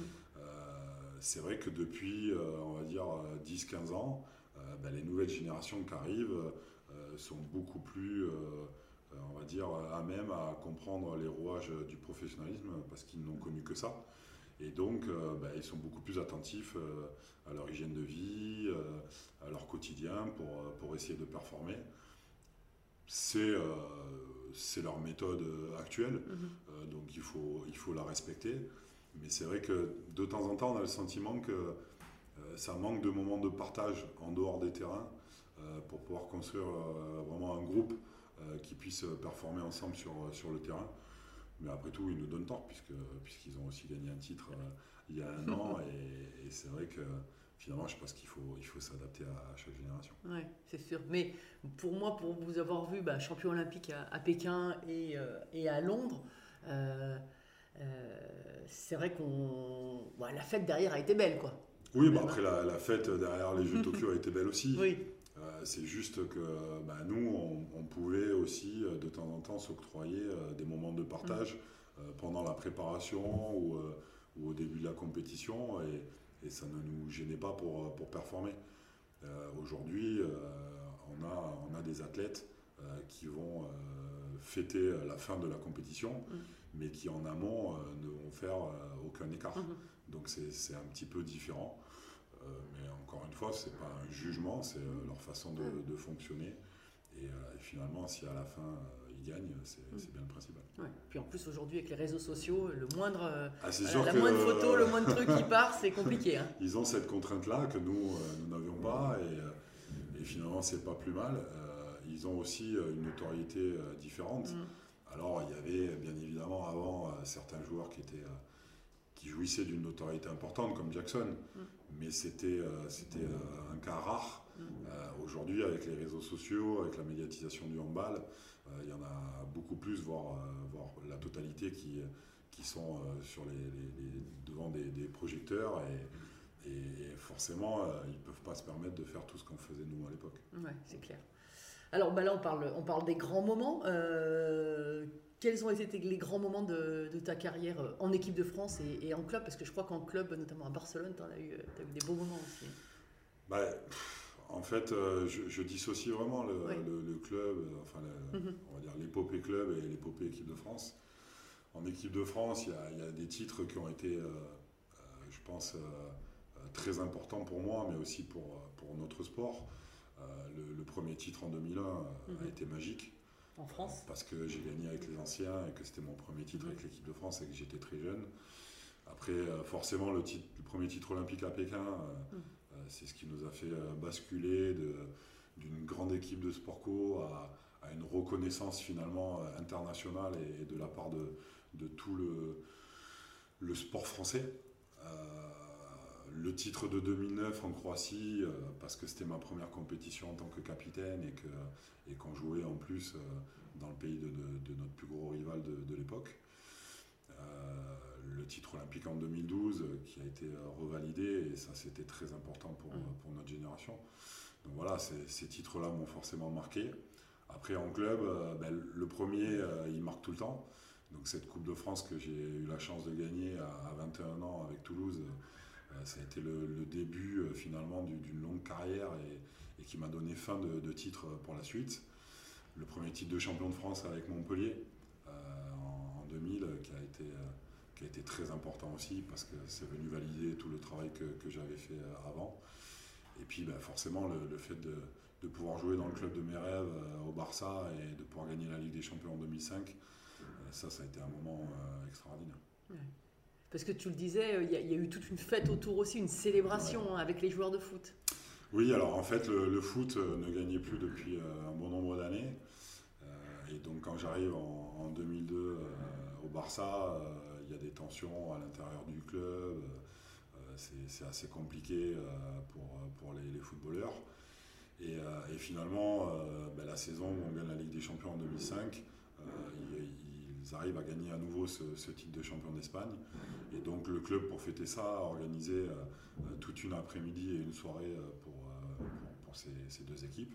c'est vrai que depuis, on va dire, 10-15 ans, ben, les nouvelles générations qui arrivent sont beaucoup plus on va dire, à même à comprendre les rouages du professionnalisme parce qu'ils n'ont connu que ça. Et donc, euh, bah, ils sont beaucoup plus attentifs euh, à leur hygiène de vie, euh, à leur quotidien pour, pour essayer de performer. c'est leur méthode actuelle, euh, donc il faut, il faut la respecter. Mais c'est vrai que de temps en temps, on a le sentiment que ça manque de moments de partage en dehors des terrains pour pouvoir construire vraiment un groupe qui puisse performer ensemble sur, sur le terrain. Mais après tout, ils nous donnent tort puisque, puisqu'ils ont aussi gagné un titre euh, il y a un an. Et, et c'est vrai que finalement, je pense qu'il faut, il faut s'adapter à, à chaque génération. Ouais, c'est sûr. Mais pour moi, pour vous avoir vu bah, champion olympique à, à Pékin et, euh, et à Londres, euh, c'est vrai qu'on. bah, la fête derrière a été belle, quoi. Oui, bah après la, la fête derrière les Jeux de Tokyo a été belle aussi. Oui, c'est juste que bah, nous, on, on pouvait aussi euh, de temps en temps s'octroyer euh, des moments de partage euh, pendant la préparation ou, euh, ou au début de la compétition et, et ça ne nous gênait pas pour, euh, pour performer. Euh, Aujourd'hui, euh, on, a, on a des athlètes euh, qui vont euh, fêter la fin de la compétition, mais qui en amont euh, ne vont faire euh, aucun écart. Mhm. Donc c'est un petit peu différent. Encore une fois, c'est pas un jugement, c'est euh, leur façon de, de fonctionner. Et, euh, et finalement, si à la fin euh, ils gagnent, c'est c'est bien le principal. ouais. Puis en plus, aujourd'hui, avec les réseaux sociaux, le moindre, euh, Ah, la que moindre photo, le moindre truc qui part, c'est compliqué. Hein. ils ont cette contrainte-là que nous, nous n'avions pas. Et, et finalement, c'est pas plus mal. Ils ont aussi une notoriété différente. Mm. Alors, il y avait bien évidemment avant certains joueurs qui étaient. Qui jouissaient d'une notoriété importante comme Jackson, mais c'était euh, c'était euh, un cas rare. Euh, Aujourd'hui, avec les réseaux sociaux, avec la médiatisation du handball, il y en a beaucoup plus, voire, voire la totalité qui, qui sont sur les, les- les- devant des, des projecteurs et, et forcément, ils ne peuvent pas se permettre de faire tout ce qu'on faisait nous à l'époque. Ouais, c'est clair. Alors bah là, on parle, on parle des grands moments. Euh, quels ont été les grands moments de, de ta carrière euh, en équipe de France et, et en club? Parce que je crois qu'en club, notamment à Barcelone, tu as, eu t'as eu des beaux moments aussi. Bah, en fait, euh, je, je dissocie vraiment le, Oui. le- le club, euh, enfin, Mhm. on va dire l'épopée club et l'épopée équipe de France. En équipe de France, il y a, il y a des titres qui ont été, euh, euh, je pense, euh, euh, très importants pour moi, mais aussi pour, euh, pour notre sport. Euh, le, le premier titre en 2001 euh, a Mhm. été magique En France parce que j'ai gagné avec les anciens et que c'était mon premier titre avec l'équipe de France et que j'étais très jeune. Après, euh, forcément, le, titre- le premier titre olympique à Pékin, euh, euh, c'est ce qui nous a fait euh, basculer d'une grande équipe de sport co à, à une reconnaissance finalement euh, internationale et, et de la part de, de tout le, le sport français. Euh, le titre de 2009 en Croatie, euh, parce que c'était ma première compétition en tant que capitaine et que et qu'on jouait en plus euh, dans le pays de, de- de notre plus gros rival de, de l'époque. Euh, le titre olympique en 2012 euh, qui a été revalidé et ça c'était très important pour, pour notre génération. Donc voilà, ces, ces titres-là m'ont forcément marqué. Après en club, euh, ben, le premier euh, il marque tout le temps. Donc cette Coupe de France que j'ai eu la chance de gagner à, à 21 ans avec Toulouse, euh, ça a été le, début euh, finalement du- d'une longue carrière et, qui m'a donné fin de, de titres pour la suite. Le premier titre de champion de France avec Montpellier euh, en, en 2000 euh, qui a été euh, très important aussi parce que c'est venu valider tout le travail que, j'avais fait euh, avant. Et puis ben, forcément le, fait de, pouvoir jouer dans le club de mes rêves euh, au Barça et de pouvoir gagner la Ligue des Champions en 2005, euh, ça ça a été un moment euh, extraordinaire. Parce que tu le disais, euh, il y, a- il y a eu toute une fête autour aussi, une célébration hein, avec les joueurs de foot. Oui, alors en fait, le, le foot euh, ne gagnait plus depuis euh, un bon nombre d'années. Et donc, quand j'arrive en, en 2002 euh, au Barça, il y a des tensions à l'intérieur du club. c'est assez compliqué pour, pour les, les footballeurs. Et, euh, et finalement, euh, ben, la saison où on gagne la Ligue des Champions en 2005, euh, ils, ils arrivent à gagner à nouveau ce, ce titre de champion d'Espagne. Et donc le club, pour fêter ça, a organisé euh, euh, toute une après-midi et une soirée euh, pour, pour, pour ces, ces deux équipes.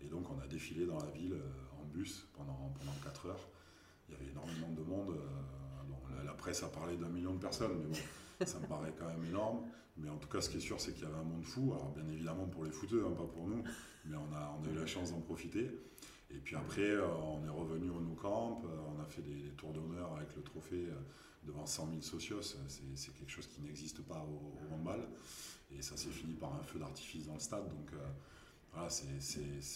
Et donc on a défilé dans la ville en bus pendant, pendant 4 heures. Il y avait énormément de monde. bon, la, la presse a parlé d'un million de personnes, mais bon, ça me paraît quand même énorme. Mais en tout cas, ce qui est sûr, c'est qu'il y avait un monde fou. Alors bien évidemment pour les footeux, hein, pas pour nous, mais on a, on a eu la chance d'en profiter. Et puis après, euh, on est revenu au Nou Camp, euh, on a fait des, des tours d'honneur avec le trophée euh, devant 100 000 socios. C'est quelque chose qui n'existe pas au, au handball. Et ça s'est fini par un feu d'artifice dans le stade. Donc, euh, voilà, c'est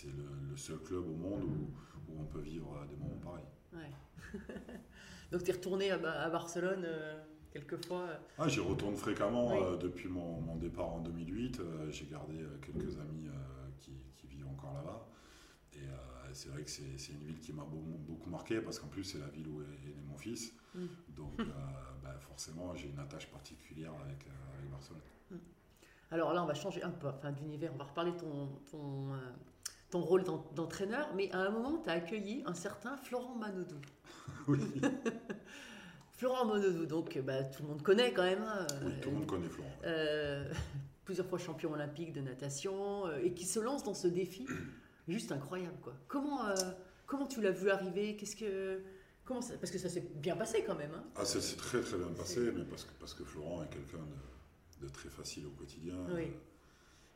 le, le seul club au monde où, où on peut vivre des moments pareils. Ouais. Donc tu es retourné à, Ba- à Barcelone euh, euh, Ah, j'y retourne fréquemment Oui. euh, depuis mon, mon départ en 2008. euh, J'ai gardé euh, quelques amis euh, qui, qui vivent encore là-bas. Et euh, c'est vrai que c'est une ville qui m'a beaucoup, marqué parce qu'en plus, c'est la ville où est, né mon fils. Mm. Donc, euh, bah, forcément, j'ai une attache particulière avec, euh, avec Barcelone. Alors là, on va changer un peu enfin, d'univers. On va reparler de ton, ton, euh, ton rôle d'en- d'entraîneur. Mais à un moment, tu as accueilli un certain Florent Manodou. Oui, Florent Manodou, donc bah, tout le monde connaît quand même. hein, oui, tout le monde connaît Florent. euh, plusieurs fois champion olympique de natation et qui se lance dans ce défi juste incroyable quoi. Comment euh, comment tu l'as vu arriver? Qu'est-ce que comment ça- parce que ça s'est bien passé quand même hein Ah, c'est c'est très très bien passé, mais parce que, parce que Florent est quelqu'un de, de très facile au quotidien. Oui.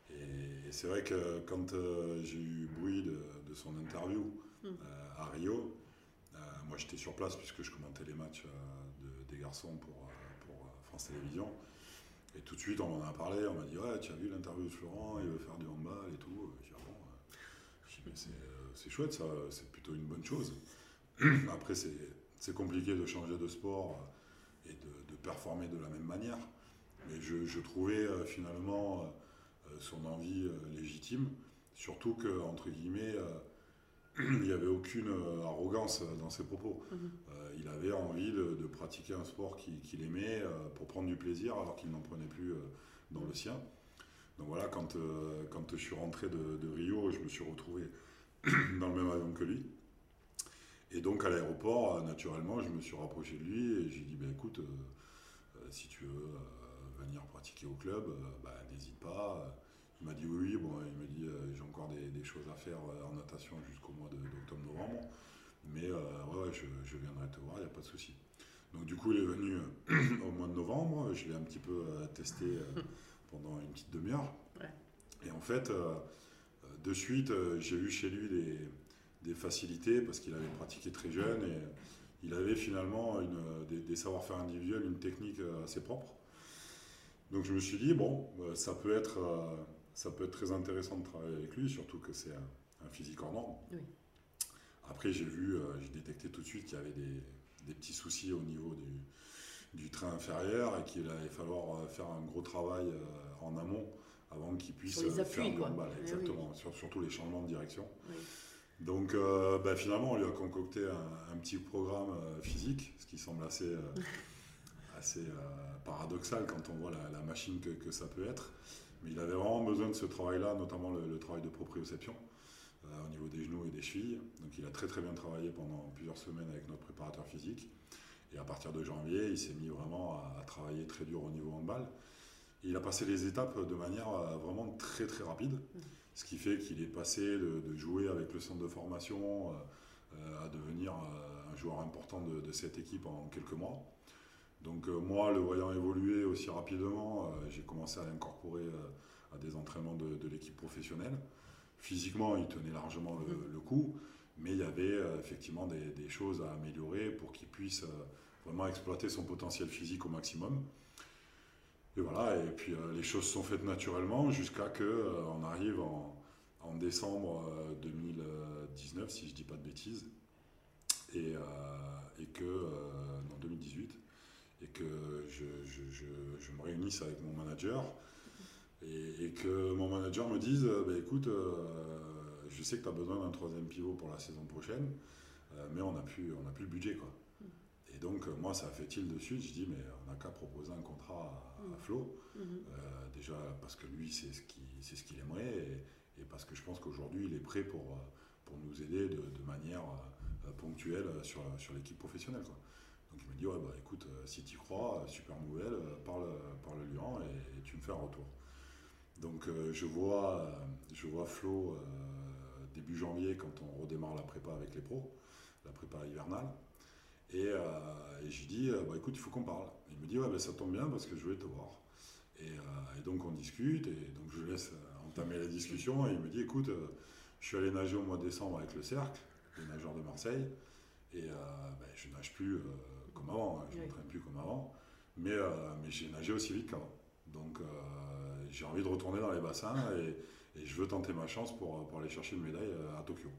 Et, et c'est vrai que quand euh, j'ai eu bruit de, de son interview Mm. euh, à Rio, euh, moi j'étais sur place puisque je commentais les matchs de- des garçons pour, pour France Télévisions. Et tout de suite on en a parlé, on m'a dit Ouais, tu as vu l'interview de Florent, il veut faire du handball et tout. J'ai dit Ah bon euh, J'ai dit, Mais c'est, euh, c'est chouette, ça, c'est plutôt une bonne chose. Après, c'est, compliqué de changer de sport euh, et de, de performer de la même manière. Mais je, je trouvais euh, finalement son envie légitime, surtout que, entre guillemets, il n'y avait aucune arrogance dans ses propos. Euh, il avait envie de, de pratiquer un sport qu'il, aimait euh, pour prendre du plaisir alors qu'il n'en prenait plus euh, dans le sien. Donc voilà, quand, euh, quand je suis rentré de, Rio, je me suis retrouvé dans le même avion que lui. Et donc à l'aéroport, euh, naturellement, je me suis rapproché de lui et j'ai dit, ben, écoute, euh, si tu veux venir pratiquer au club, bah, n'hésite pas. Il m'a dit oui, oui. Bon, il m'a dit, j'ai encore des, choses à faire en natation jusqu'au mois d'octobre-novembre. Mais ouais, je, je viendrai te voir, il n'y a pas de souci. Donc du coup, il est venu au mois de novembre. Je l'ai un petit peu testé pendant une petite demi-heure. Ouais. Et en fait, euh, euh, de suite, euh, j'ai eu chez lui des, des facilités parce qu'il avait pratiqué très jeune et il avait finalement une, des, des savoir-faire individuels, une technique assez propre. Donc je me suis dit, bon, ça peut être, ça peut être très intéressant de travailler avec lui, surtout que c'est un, un physique hors norme. Oui. Après, j'ai vu, j'ai détecté tout de suite qu'il y avait des, des petits soucis au niveau du, du train inférieur et qu'il allait falloir euh, faire un gros travail euh, en amont avant qu'il puisse Sur les euh, appuis, faire du quoi. handball. Eh oui. Exactement, sur- surtout les changements de direction. Oui. Donc euh, bah, finalement, on lui a concocté un, un petit programme euh, physique, ce qui semble assez, euh, assez paradoxal quand on voit la, la machine que, que ça peut être. Mais il avait vraiment besoin de ce travail-là, notamment le, le travail de proprioception au niveau des genoux et des chevilles. Donc il a très très bien travaillé pendant plusieurs semaines avec notre préparateur physique. Et à partir de janvier, il s'est mis vraiment à, à travailler très dur au niveau handball. Et il a passé les étapes de manière euh, vraiment très très rapide. Ce qui fait qu'il est passé de, de jouer avec le centre de formation euh, euh, à devenir euh, un joueur important de, de cette équipe en quelques mois. Donc euh, moi, le voyant évoluer aussi rapidement, j'ai commencé à l'incorporer à des entraînements de, de l'équipe professionnelle. Physiquement, il tenait largement le, le coup, mais il y avait euh, effectivement des, choses à améliorer pour qu'il puisse euh, vraiment exploiter son potentiel physique au maximum. Et voilà, et puis euh, les choses sont faites naturellement jusqu'à que euh, on arrive en, en décembre euh, 2019, si je dis pas de bêtises, et, que non 2018, et que je, je- je- je me réunisse avec mon manager. Et, que mon manager me dise, Bah, écoute, je sais que tu as besoin d'un troisième pivot pour la saison prochaine, euh, mais on n'a plus, on plus le budget quoi. Et donc euh, moi ça a fait il de suite, je dis mais on n'a qu'à proposer un contrat à, à Flo. Mhm. Euh, déjà parce que lui, c'est ce qu'il ce qu'il aimerait et, et parce que je pense qu'aujourd'hui, il est prêt pour, pour nous aider de, de manière ponctuelle sur, sur l'équipe professionnelle. quoi. Donc il m'a dit Ouais, bah écoute, si tu crois, super nouvelle, parle, parle lui en et, et tu me fais un retour. Donc euh, je, vois, je vois Flo euh, début janvier quand on redémarre la prépa avec les pros, la prépa hivernale. Et, euh, et je lui dis, euh, bah, écoute, il faut qu'on parle. Il me dit, ouais, bah, ça tombe bien parce que je voulais te voir. Et, euh, et donc on discute, et donc je laisse entamer la discussion, et il me dit, écoute, euh, je suis allé nager au mois de décembre avec le Cercle, les nageurs de Marseille, et euh, bah, je nage plus comme avant, hein, je ne Oui. m'entraîne plus comme avant, mais, mais j'ai nagé aussi vite qu'avant. Donc j'ai envie de retourner dans les bassins et, et je veux tenter ma chance pour, pour aller chercher une médaille euh, à Tokyo.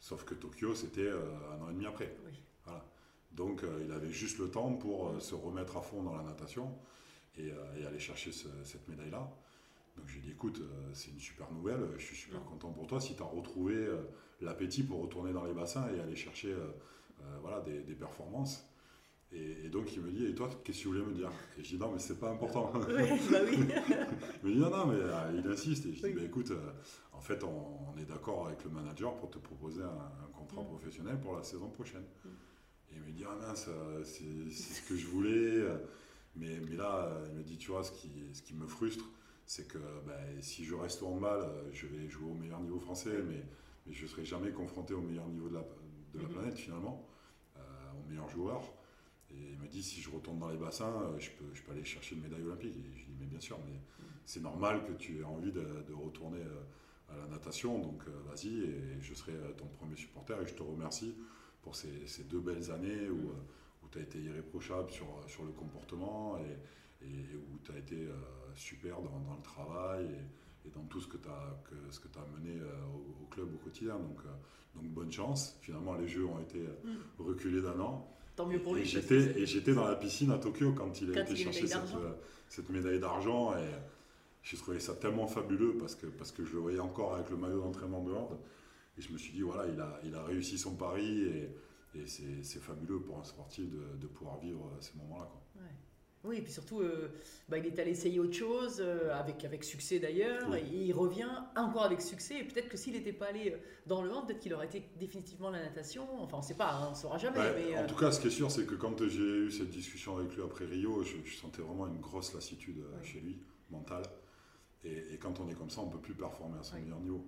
Sauf que Tokyo, c'était euh, un an et demi après. Oui. Voilà. Donc euh, il avait juste le temps pour euh, se remettre à fond dans la natation et, euh, et aller chercher ce- cette médaille-là. Donc j'ai dit écoute, euh, c'est une super nouvelle, je suis super content pour toi si tu as retrouvé euh, l'appétit pour retourner dans les bassins et aller chercher euh, euh, voilà, des, des performances. Et, et donc il me dit, et toi, qu'est-ce que tu voulais me dire? Et je dis non, mais c'est pas important. Oui, bah oui. Il me dit non, non, mais euh, il insiste. Et je dis, Oui. bah, écoute, euh, en fait, on, on est d'accord avec le manager pour te proposer un, un contrat Mm. professionnel pour la saison prochaine. Mm. Et il me dit, ah mince, euh, c'est ce que je voulais. Mais, mais là, il me dit, tu vois, ce qui, ce qui me frustre, c'est que ben, si je reste au handball, euh, je vais jouer au meilleur niveau français, mais, mais je ne serai jamais confronté au meilleur niveau de la, de la Mhm. planète finalement, euh, au meilleur joueur. Et il me dit, si je retourne dans les bassins, euh, je peux, je peux aller chercher une médaille olympique. Et je dis, mais bien sûr, mais c'est normal que tu aies envie de, de retourner euh, à la natation, donc euh, vas-y, et je serai ton premier supporter, et je te remercie pour ces, ces deux belles années où, où tu as été irréprochable sur, sur le comportement et, et où tu as été super dans, dans le travail et, et dans tout ce que tu as, que, ce que as mené au, au club au quotidien. Donc, donc bonne chance. Finalement, les Jeux ont été euh, reculés d'un an. Tant mieux pour lui. Et j'étais, dans la piscine à Tokyo quand il a Quand été il chercher cette, euh, cette médaille d'argent. Et j'ai trouvé ça tellement fabuleux parce que, parce que je le voyais encore avec le maillot d'entraînement de Horde. Et je me suis dit, voilà, il a, il a réussi son pari et, et c'est, c'est fabuleux pour un sportif de, de pouvoir vivre ces moments-là. Oui, et puis surtout, euh, bah, il est allé essayer autre chose, euh, avec, avec succès d'ailleurs, Oui. et il revient encore avec succès, et peut-être que s'il n'était pas allé euh, dans le hand, peut-être qu'il aurait été définitivement la natation, enfin on ne sait pas, hein, on ne saura jamais, mais... En euh, tout cas, ce qui est sûr, c'est que quand j'ai eu cette discussion avec lui après Rio, je, je sentais vraiment une grosse lassitude chez lui, mentale. Et, et quand on est comme ça, on ne peut plus performer à son meilleur niveau.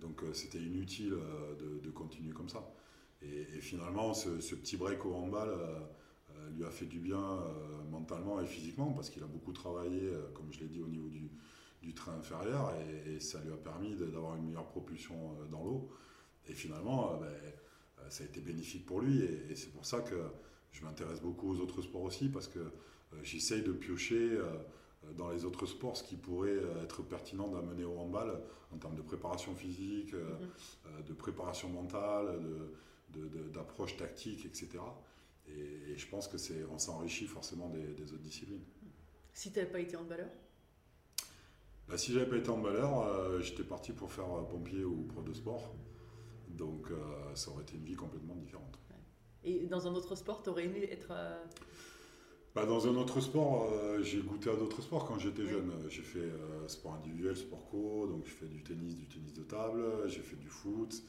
Donc c'était inutile de, de continuer comme ça. Et, et finalement, ce, ce petit break au handball lui a fait du bien euh, mentalement et physiquement parce qu'il a beaucoup travaillé, euh, comme je l'ai dit, au niveau du, du train inférieur et, et ça lui a permis d'avoir une meilleure propulsion euh, dans l'eau. Et finalement, ben, ça a été bénéfique pour lui et, et c'est pour ça que je m'intéresse beaucoup aux autres sports aussi parce que j'essaye de piocher dans les autres sports ce qui pourrait être pertinent d'amener au handball en termes de préparation physique, euh, de préparation mentale, de- de- de- d'approche tactique, etc. Et, et je pense que c'est on s'enrichit forcément des, des autres disciplines. Si tu n'avais pas été handballeur? Bah, si j'avais pas été handballeur, euh, j'étais parti pour faire euh, pompier ou pro de sport. Donc euh, ça aurait été une vie complètement différente. Et dans un autre sport, tu aurais aimé être... euh, Bah, dans un autre sport, j'ai goûté à d'autres sports quand j'étais jeune. J'ai fait sport individuel, sport co, donc j'ai fait du tennis, du tennis de table, j'ai fait du foot.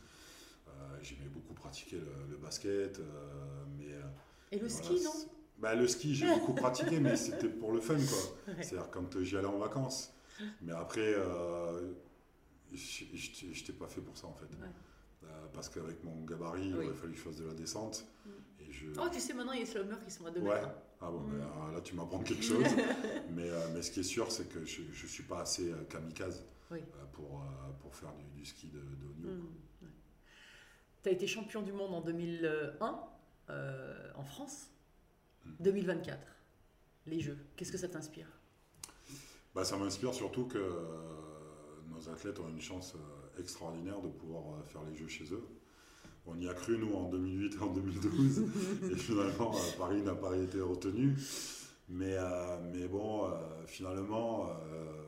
Euh, J'aimais beaucoup pratiquer le, le basket, euh, mais euh, Et le ski, non bah, Le ski, j'ai beaucoup pratiqué, mais c'était pour le fun, quoi. Ouais. C'est-à-dire quand j'y allais en vacances. Mais après, j- j'étais j'étais pas fait pour ça, en fait. Ouais. Parce qu'avec mon gabarit, il aurait fallu que je fasse de la descente. Mm. Et je... Oh, tu sais, maintenant, il y a les slummers qui sont à 2 Ouais. mètres. hein. Ah bon, Mm. ben, alors là tu m'apprends quelque chose. mais, mais ce qui est sûr, c'est que je ne suis pas assez kamikaze Oui. pour, pour faire du, du ski de, de haut niveau. Tu as été champion du monde en 2001 euh, en France. Mm. 2024, les Jeux. Qu'est-ce que ça t'inspire? Bah, ça m'inspire surtout que euh, nos athlètes ont une chance euh, extraordinaire de pouvoir faire les Jeux chez eux. On y a cru, nous, en 2008 et en 2012. et finalement, Paris n'a pas été retenu. Mais, euh, mais bon, euh, finalement, euh,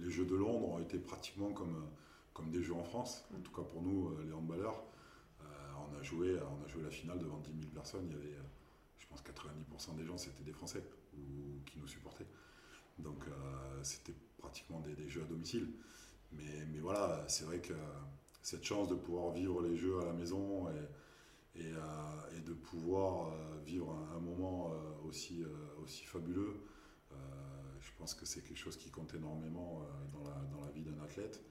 les Jeux de Londres ont été pratiquement comme, comme des Jeux en France. En tout cas pour nous, les handballeurs. Euh, on, a joué, la finale devant 10 000 personnes. Il y avait, euh, je pense, 90% des gens, c'était des Français ou, qui nous supportaient. Donc euh, c'était pratiquement des, jeux à domicile. Mais, voilà, c'est vrai que cette chance de pouvoir vivre les jeux à la maison et, de pouvoir vivre un, moment aussi, fabuleux, je pense que c'est quelque chose qui compte énormément dans, la, vie d'un athlète.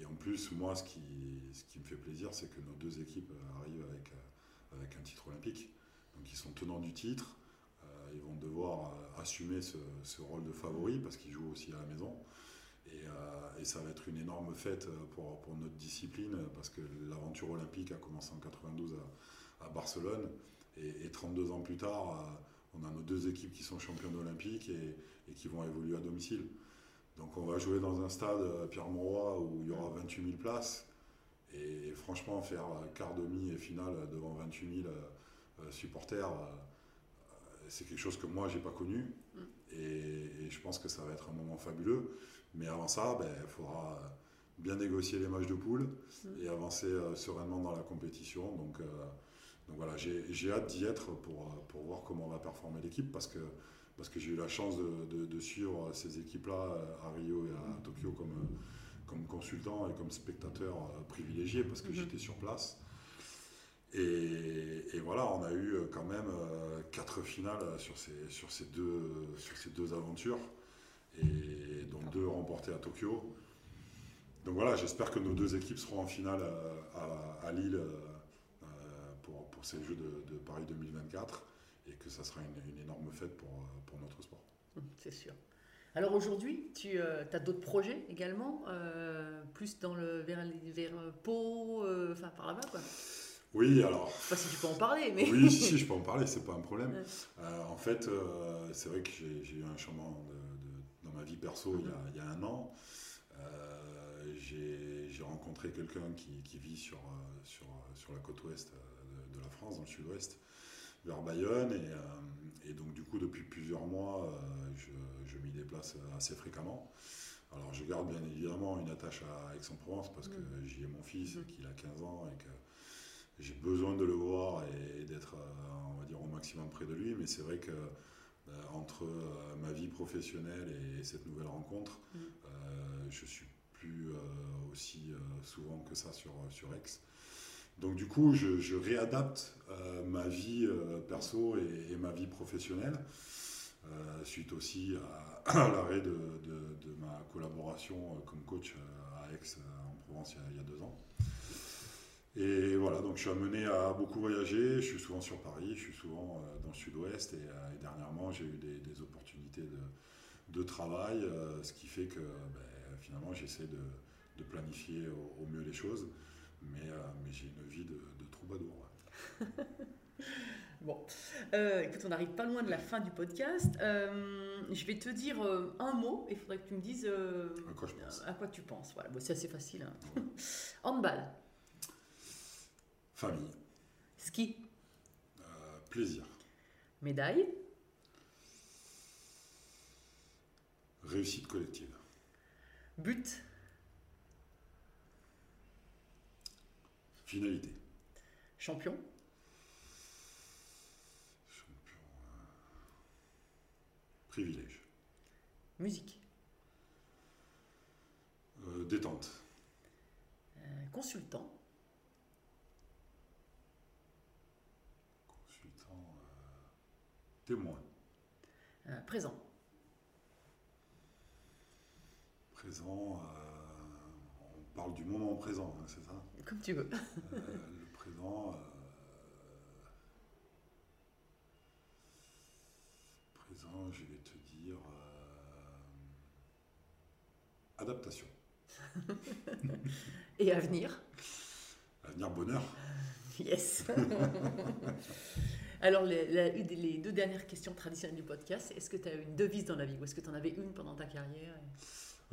Et en plus, moi, ce qui, me fait plaisir, c'est que nos deux équipes arrivent avec, euh, avec un titre olympique. Donc ils sont tenants du titre. Euh, ils vont devoir euh, assumer ce, rôle de favori parce qu'ils jouent aussi à la maison. Et, euh, ça va être une énorme fête euh, pour, notre discipline parce que l'aventure olympique a commencé en 92 à, Barcelone. Et, et 32 ans plus tard, euh, on a nos deux équipes qui sont championnes olympiques et qui vont évoluer à domicile. Donc on va jouer dans un stade euh, Pierre-Mauroy où il y aura 28 000 places. Et franchement, faire euh, quart demi et finale devant 28 000 euh, supporters, euh, c'est quelque chose que moi, j'ai pas connu. Et, et je pense que ça va être un moment fabuleux. Mais avant ça, ben, il faudra bien négocier les matchs de poule et avancer euh, sereinement dans la compétition. Donc, euh, donc voilà, j'ai hâte d'y être pour, euh, pour voir comment va performer l'équipe parce que, parce que j'ai eu la chance de, de- de suivre ces équipes-là euh, à Rio et à Tokyo comme, euh, comme consultant et comme spectateur euh, privilégié parce que j'étais sur place. Et, et voilà, on a eu quand même quatre finales sur ces, sur ces, deux, sur ces deux aventures, et dont deux remportées à Tokyo. Donc voilà, j'espère que nos deux équipes seront en finale à, à Lille pour, pour ces Jeux de, de Paris 2024 et que ça sera une, une énorme fête pour, euh, pour notre sport. C'est sûr. Alors aujourd'hui, tu as d'autres projets également, euh, plus dans le, vers, vers Pau, euh, enfin par là-bas quoi? Oui, alors. Je sais pas si tu peux en parler, mais. Oui, si, si, je peux en parler, c'est pas un problème. Ouais. Euh, en fait, euh, c'est vrai que j'ai eu un changement de- de- dans ma vie perso il, y a, il y a un an. Euh, j'ai rencontré quelqu'un qui, qui vit sur, euh, sur, sur la côte ouest euh, de, de la France, dans le sud-ouest, vers Bayonne. Et, euh, et donc, du coup, depuis plusieurs mois, euh, je, je m'y déplace assez fréquemment. Alors, je garde bien évidemment une attache à Aix-en-Provence parce que j'y ai mon fils Mhm. qui a 15 ans et que j'ai besoin de le voir et, d'être, euh, on va dire, au maximum près de lui. Mais c'est vrai que entre ma vie professionnelle et, cette nouvelle rencontre, Mhm. euh, je suis plus euh, aussi souvent que ça sur, sur Aix. Donc du coup, je, réadapte euh, ma vie euh, perso et, ma vie professionnelle, euh, suite aussi à, l'arrêt de, ma collaboration comme coach à Aix en Provence il y a- deux ans. Et voilà, donc je suis amené à beaucoup voyager. Je suis souvent sur Paris, je suis souvent dans le sud-ouest. Et, dernièrement, j'ai eu des, opportunités de, travail, ce qui fait que ben, finalement, j'essaie de, planifier au mieux les choses. Mais, euh, mais j'ai une vie de, de troubadour. ouais. Bon, Euh, écoute, on n'arrive pas loin de la fin du podcast. Euh, je vais te dire euh, un mot et il faudrait que tu me dises À quoi je pense à quoi tu penses. Voilà, bon, c'est assez facile. hein. Handball, Famille, ski, plaisir, médaille, réussite collective, but, finalité, champion, champion, euh, privilège, musique, euh, détente, euh, consultant, consultant, témoin, présent, présent. on parle du moment présent, hein, c'est ça? Comme tu veux. Euh, le présent. euh, présent, je vais te dire. euh, adaptation. Et à venir. Avenir bonheur. Yes. Alors, les, la- deux dernières questions traditionnelles du podcast, est-ce que tu as une devise dans la vie ou est-ce que tu en avais une pendant ta carrière?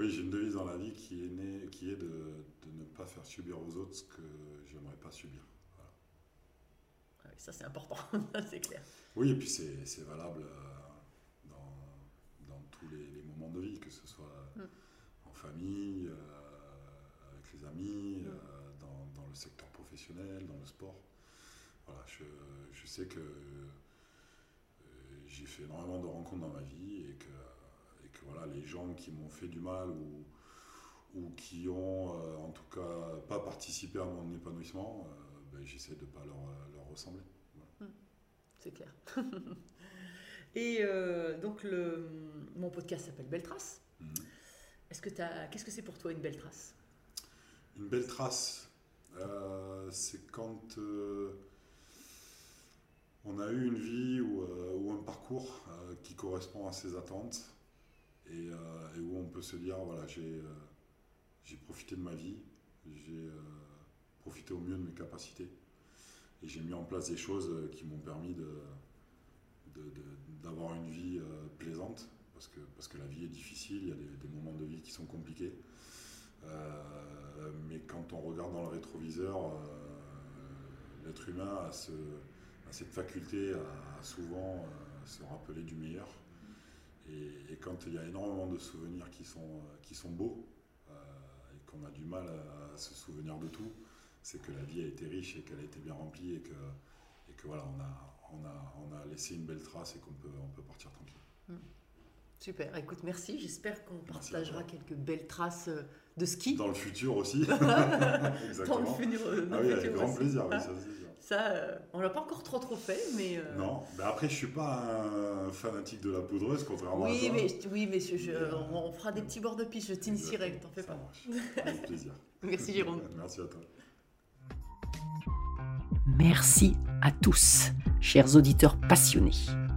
Oui, j'ai une devise dans la vie qui est, née, qui est de, de ne pas faire subir aux autres ce que j'aimerais pas subir. Voilà. Ouais, Ça, c'est important, c'est clair. Oui, et puis c'est valable euh, dans, dans tous les, les moments de vie, que ce soit Mm. en famille, euh, avec les amis, Mm. euh, dans, dans le secteur professionnel, dans le sport. Voilà, je, je sais que euh, j'ai fait énormément de rencontres dans ma vie et que voilà, les gens qui m'ont fait du mal ou, ou qui ont euh, en tout cas pas participé à mon épanouissement, euh, ben, j'essaie de ne pas leur, leur ressembler. C'est clair. Et euh, donc, le, mon podcast s'appelle Belle Trace. Mhm. Est-ce que t'as, qu'est-ce que c'est pour toi une belle trace? Une belle trace, c'est quand on a eu une vie ou, ou un parcours qui correspond à ses attentes et, euh, et où on peut se dire voilà, j'ai euh, profité de ma vie, j'ai euh, profité au mieux de mes capacités et j'ai mis en place des choses qui m'ont permis d'avoir une vie plaisante parce, que, parce que la vie est difficile, il y a des, moments de vie qui sont compliqués. Mais quand on regarde dans le rétroviseur, l'être humain a, ce, a cette faculté à, souvent se rappeler du meilleur. Et, quand il y a énormément de souvenirs qui sont, qui sont beaux, euh, et qu'on a du mal à, se souvenir de tout, c'est que la vie a été riche et qu'elle a été bien remplie et que, et que voilà, on a, on, a, on a laissé une belle trace et qu'on peut, on peut partir tranquille. Super, écoute, merci. J'espère qu'on partagera quelques belles traces euh, de ski. Dans le futur aussi. Dans le Exactement. futur, dans Ah le oui, avec grand aussi. plaisir, oui, Hein ça euh, on l'a pas encore trop trop fait, mais. euh, Non, mais après je suis pas un fanatique de la poudreuse, contrairement à Oui, toi. mais, oui, mais je- on, on fera des petits bords de piste, je t'initierai, t'en fais Ça pas. marche. Avec plaisir. Merci Jérôme. Merci à toi. Merci à tous, chers auditeurs passionnés.